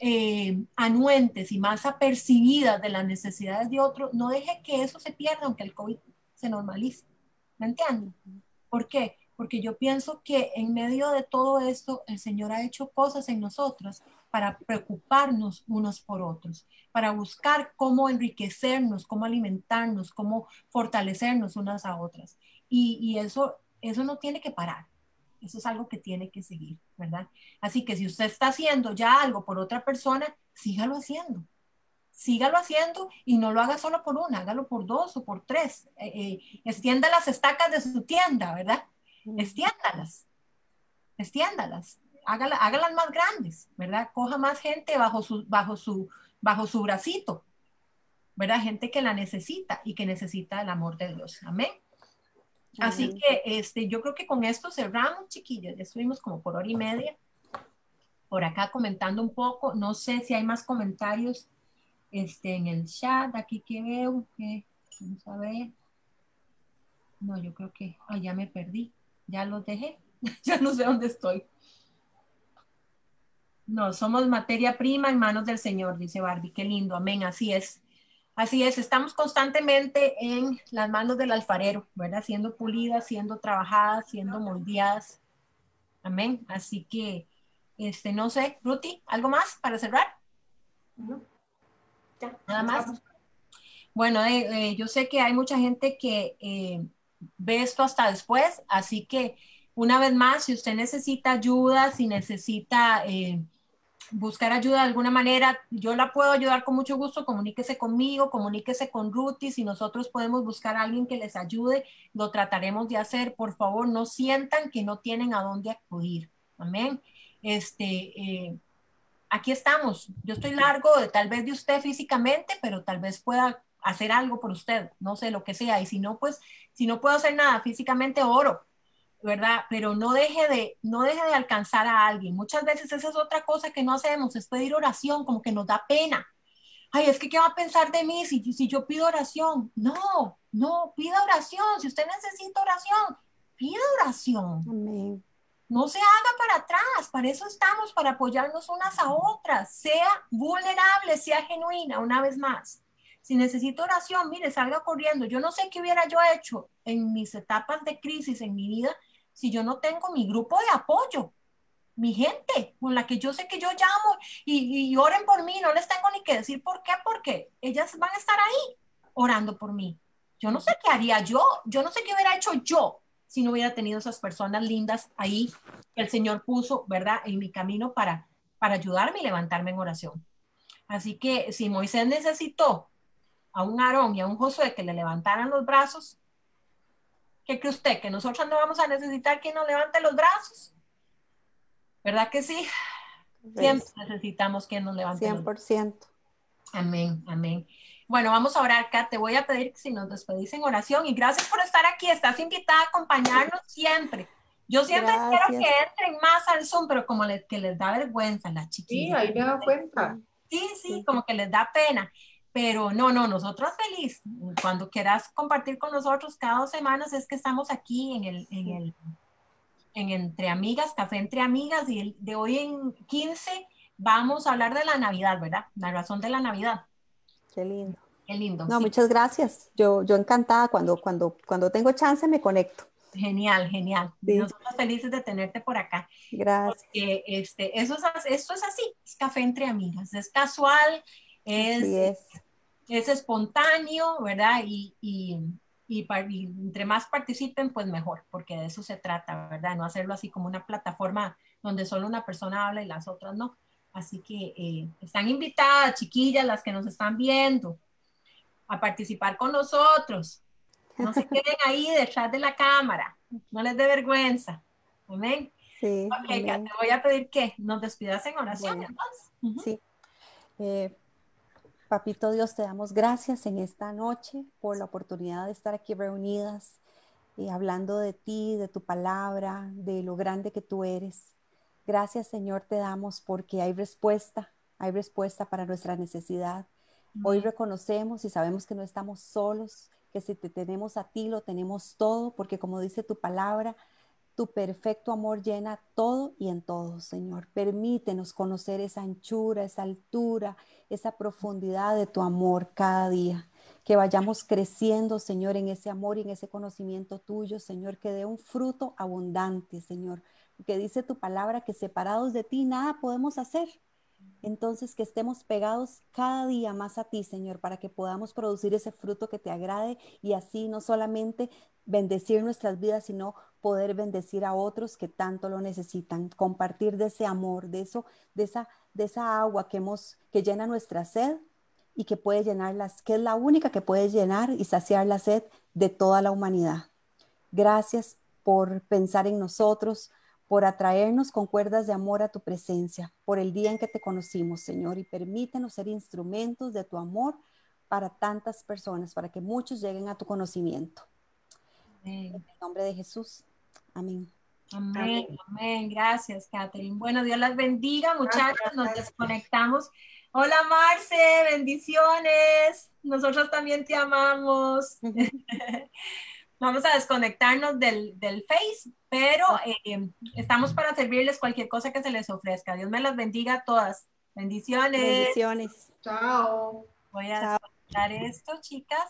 eh, anuentes y más apercibidas de las necesidades de otros, no deje que eso se pierda aunque el COVID se normalice. ¿Me entienden? ¿Por qué? Porque yo pienso que en medio de todo esto, el Señor ha hecho cosas en nosotros para preocuparnos unos por otros, para buscar cómo enriquecernos, cómo alimentarnos, cómo fortalecernos unas a otras. Y, y eso eso no tiene que parar. Eso es algo que tiene que seguir, ¿verdad? Así que si usted está haciendo ya algo por otra persona, sígalo haciendo. Sígalo haciendo y no lo haga solo por una, hágalo por dos o por tres. Eh, eh, extienda las estacas de su tienda, ¿verdad? Extiéndalas. Extiéndalas. Hágala, hágalas más grandes, ¿verdad? Coja más gente bajo su, bajo su, bajo su bracito, ¿verdad? Gente que la necesita y que necesita el amor de Dios. Amén. Así que este, yo creo que con esto cerramos, chiquillos. Ya estuvimos como por hora y media por acá comentando un poco. No sé si hay más comentarios este, en el chat. Aquí que veo. Que, vamos a ver. No, yo creo que ya me perdí. Ya los dejé. ya no sé dónde estoy. No, somos materia prima en manos del Señor, dice Barbie. Qué lindo. Amén. Así es. Así es, estamos constantemente en las manos del alfarero, ¿verdad? Siendo pulidas, siendo trabajadas, siendo moldeadas. Amén. Así que, este, no sé, Ruti, ¿algo más para cerrar? No. Ya. Nada más. Bueno, eh, eh, yo sé que hay mucha gente que eh, ve esto hasta después, así que una vez más, si usted necesita ayuda, si necesita buscar ayuda de alguna manera, yo la puedo ayudar con mucho gusto, comuníquese conmigo, comuníquese con Ruti, si nosotros podemos buscar a alguien que les ayude, lo trataremos de hacer. Por favor, no sientan que no tienen a dónde acudir. Amén. Este, eh, aquí estamos. Yo estoy largo de tal vez de usted físicamente, pero tal vez pueda hacer algo por usted, no sé lo que sea. Y si no, pues, si no puedo hacer nada físicamente, oro ¿verdad? Pero no deje de, no deje de alcanzar a alguien. Muchas veces esa es otra cosa que no hacemos, es pedir oración, como que nos da pena. Ay, es que ¿qué va a pensar de mí si, si yo pido oración? No, no, pida oración. Si usted necesita oración, pida oración. Amén. No se haga para atrás, para eso estamos, para apoyarnos unas a otras. Sea vulnerable, sea genuina, una vez más. Si necesito oración, mire, salga corriendo. Yo no sé qué hubiera yo hecho en mis etapas de crisis en mi vida si yo no tengo mi grupo de apoyo, mi gente con la que yo sé que yo llamo y, y oren por mí, no les tengo ni que decir por qué, porque ellas van a estar ahí orando por mí. Yo no sé qué haría yo, yo no sé qué hubiera hecho yo si no hubiera tenido esas personas lindas ahí que el Señor puso, ¿verdad?, en mi camino para, para ayudarme y levantarme en oración. Así que si Moisés necesitó a un Aarón y a un Josué que le levantaran los brazos, ¿Qué cree usted? ¿Que nosotros no vamos a necesitar quien nos levante los brazos? ¿Verdad que sí? Siempre necesitamos quien nos levante 100%. Los brazos. Amén, amén. Bueno, vamos a orar, Kat. Te voy a pedir que si nos despedís en oración y gracias por estar aquí. Estás invitada a acompañarnos siempre. Yo siempre quiero que entren más al Zoom, pero como que les da vergüenza la chiquilla. Sí, ahí me da cuenta. Sí, sí, como que les da pena. Pero no, no, nosotros feliz. Cuando quieras compartir con nosotros cada dos semanas es que estamos aquí en el, en el, en Entre Amigas, Café Entre Amigas, y de hoy en 15 vamos a hablar de la Navidad, ¿verdad? La razón de la Navidad. Qué lindo. Qué lindo. No, muchas gracias. Yo, yo encantada cuando, cuando, cuando tengo chance me conecto. Genial, genial. Nosotros felices de tenerte por acá. Gracias. Porque este, eso es, esto es así, es café entre amigas, es casual, es, es es espontáneo, ¿verdad? Y, y, y, entre más participen, pues mejor, porque de eso se trata, ¿verdad? No hacerlo así como una plataforma donde solo una persona habla y las otras no. Así que eh, están invitadas, chiquillas, las que nos están viendo, a participar con nosotros. No se queden ahí detrás de la cámara, no les dé vergüenza. Amén. Sí. Ok, te voy a pedir que nos despidas en oración. Sí. Eh, Papito Dios, te damos gracias en esta noche por la oportunidad de estar aquí reunidas y hablando de ti, de tu palabra, de lo grande que tú eres. Gracias Señor te damos porque hay respuesta, hay respuesta para nuestra necesidad. Hoy reconocemos y sabemos que no estamos solos, que si te tenemos a ti lo tenemos todo, porque como dice tu palabra, tu perfecto amor llena todo y en todo, Señor. Permítenos conocer esa anchura, esa altura, esa profundidad de tu amor cada día. Que vayamos creciendo, Señor, en ese amor y en ese conocimiento tuyo, Señor, que dé un fruto abundante, Señor. Porque dice tu palabra que separados de ti nada podemos hacer. Entonces, que estemos pegados cada día más a ti, Señor, para que podamos producir ese fruto que te agrade y así no solamente bendecir nuestras vidas, sino poder bendecir a otros que tanto lo necesitan, compartir de ese amor, de eso, de esa, de esa agua que hemos, que llena nuestra sed y que puede llenarlas, que es la única que puede llenar y saciar la sed de toda la humanidad. Gracias por pensar en nosotros, por atraernos con cuerdas de amor a tu presencia, por el día en que te conocimos, Señor, y permítenos ser instrumentos de tu amor para tantas personas, para que muchos lleguen a tu conocimiento. En el nombre de Jesús. Amén. Amén, amén. Gracias, Catherine. Bueno, Dios las bendiga, muchachos. Nos desconectamos. Hola, Marce, bendiciones. Nosotros también te amamos. Vamos a desconectarnos del, del Face, pero eh, estamos para servirles cualquier cosa que se les ofrezca. Dios me las bendiga a todas. Bendiciones. Bendiciones. Chao. Voy a desconectar esto, chicas.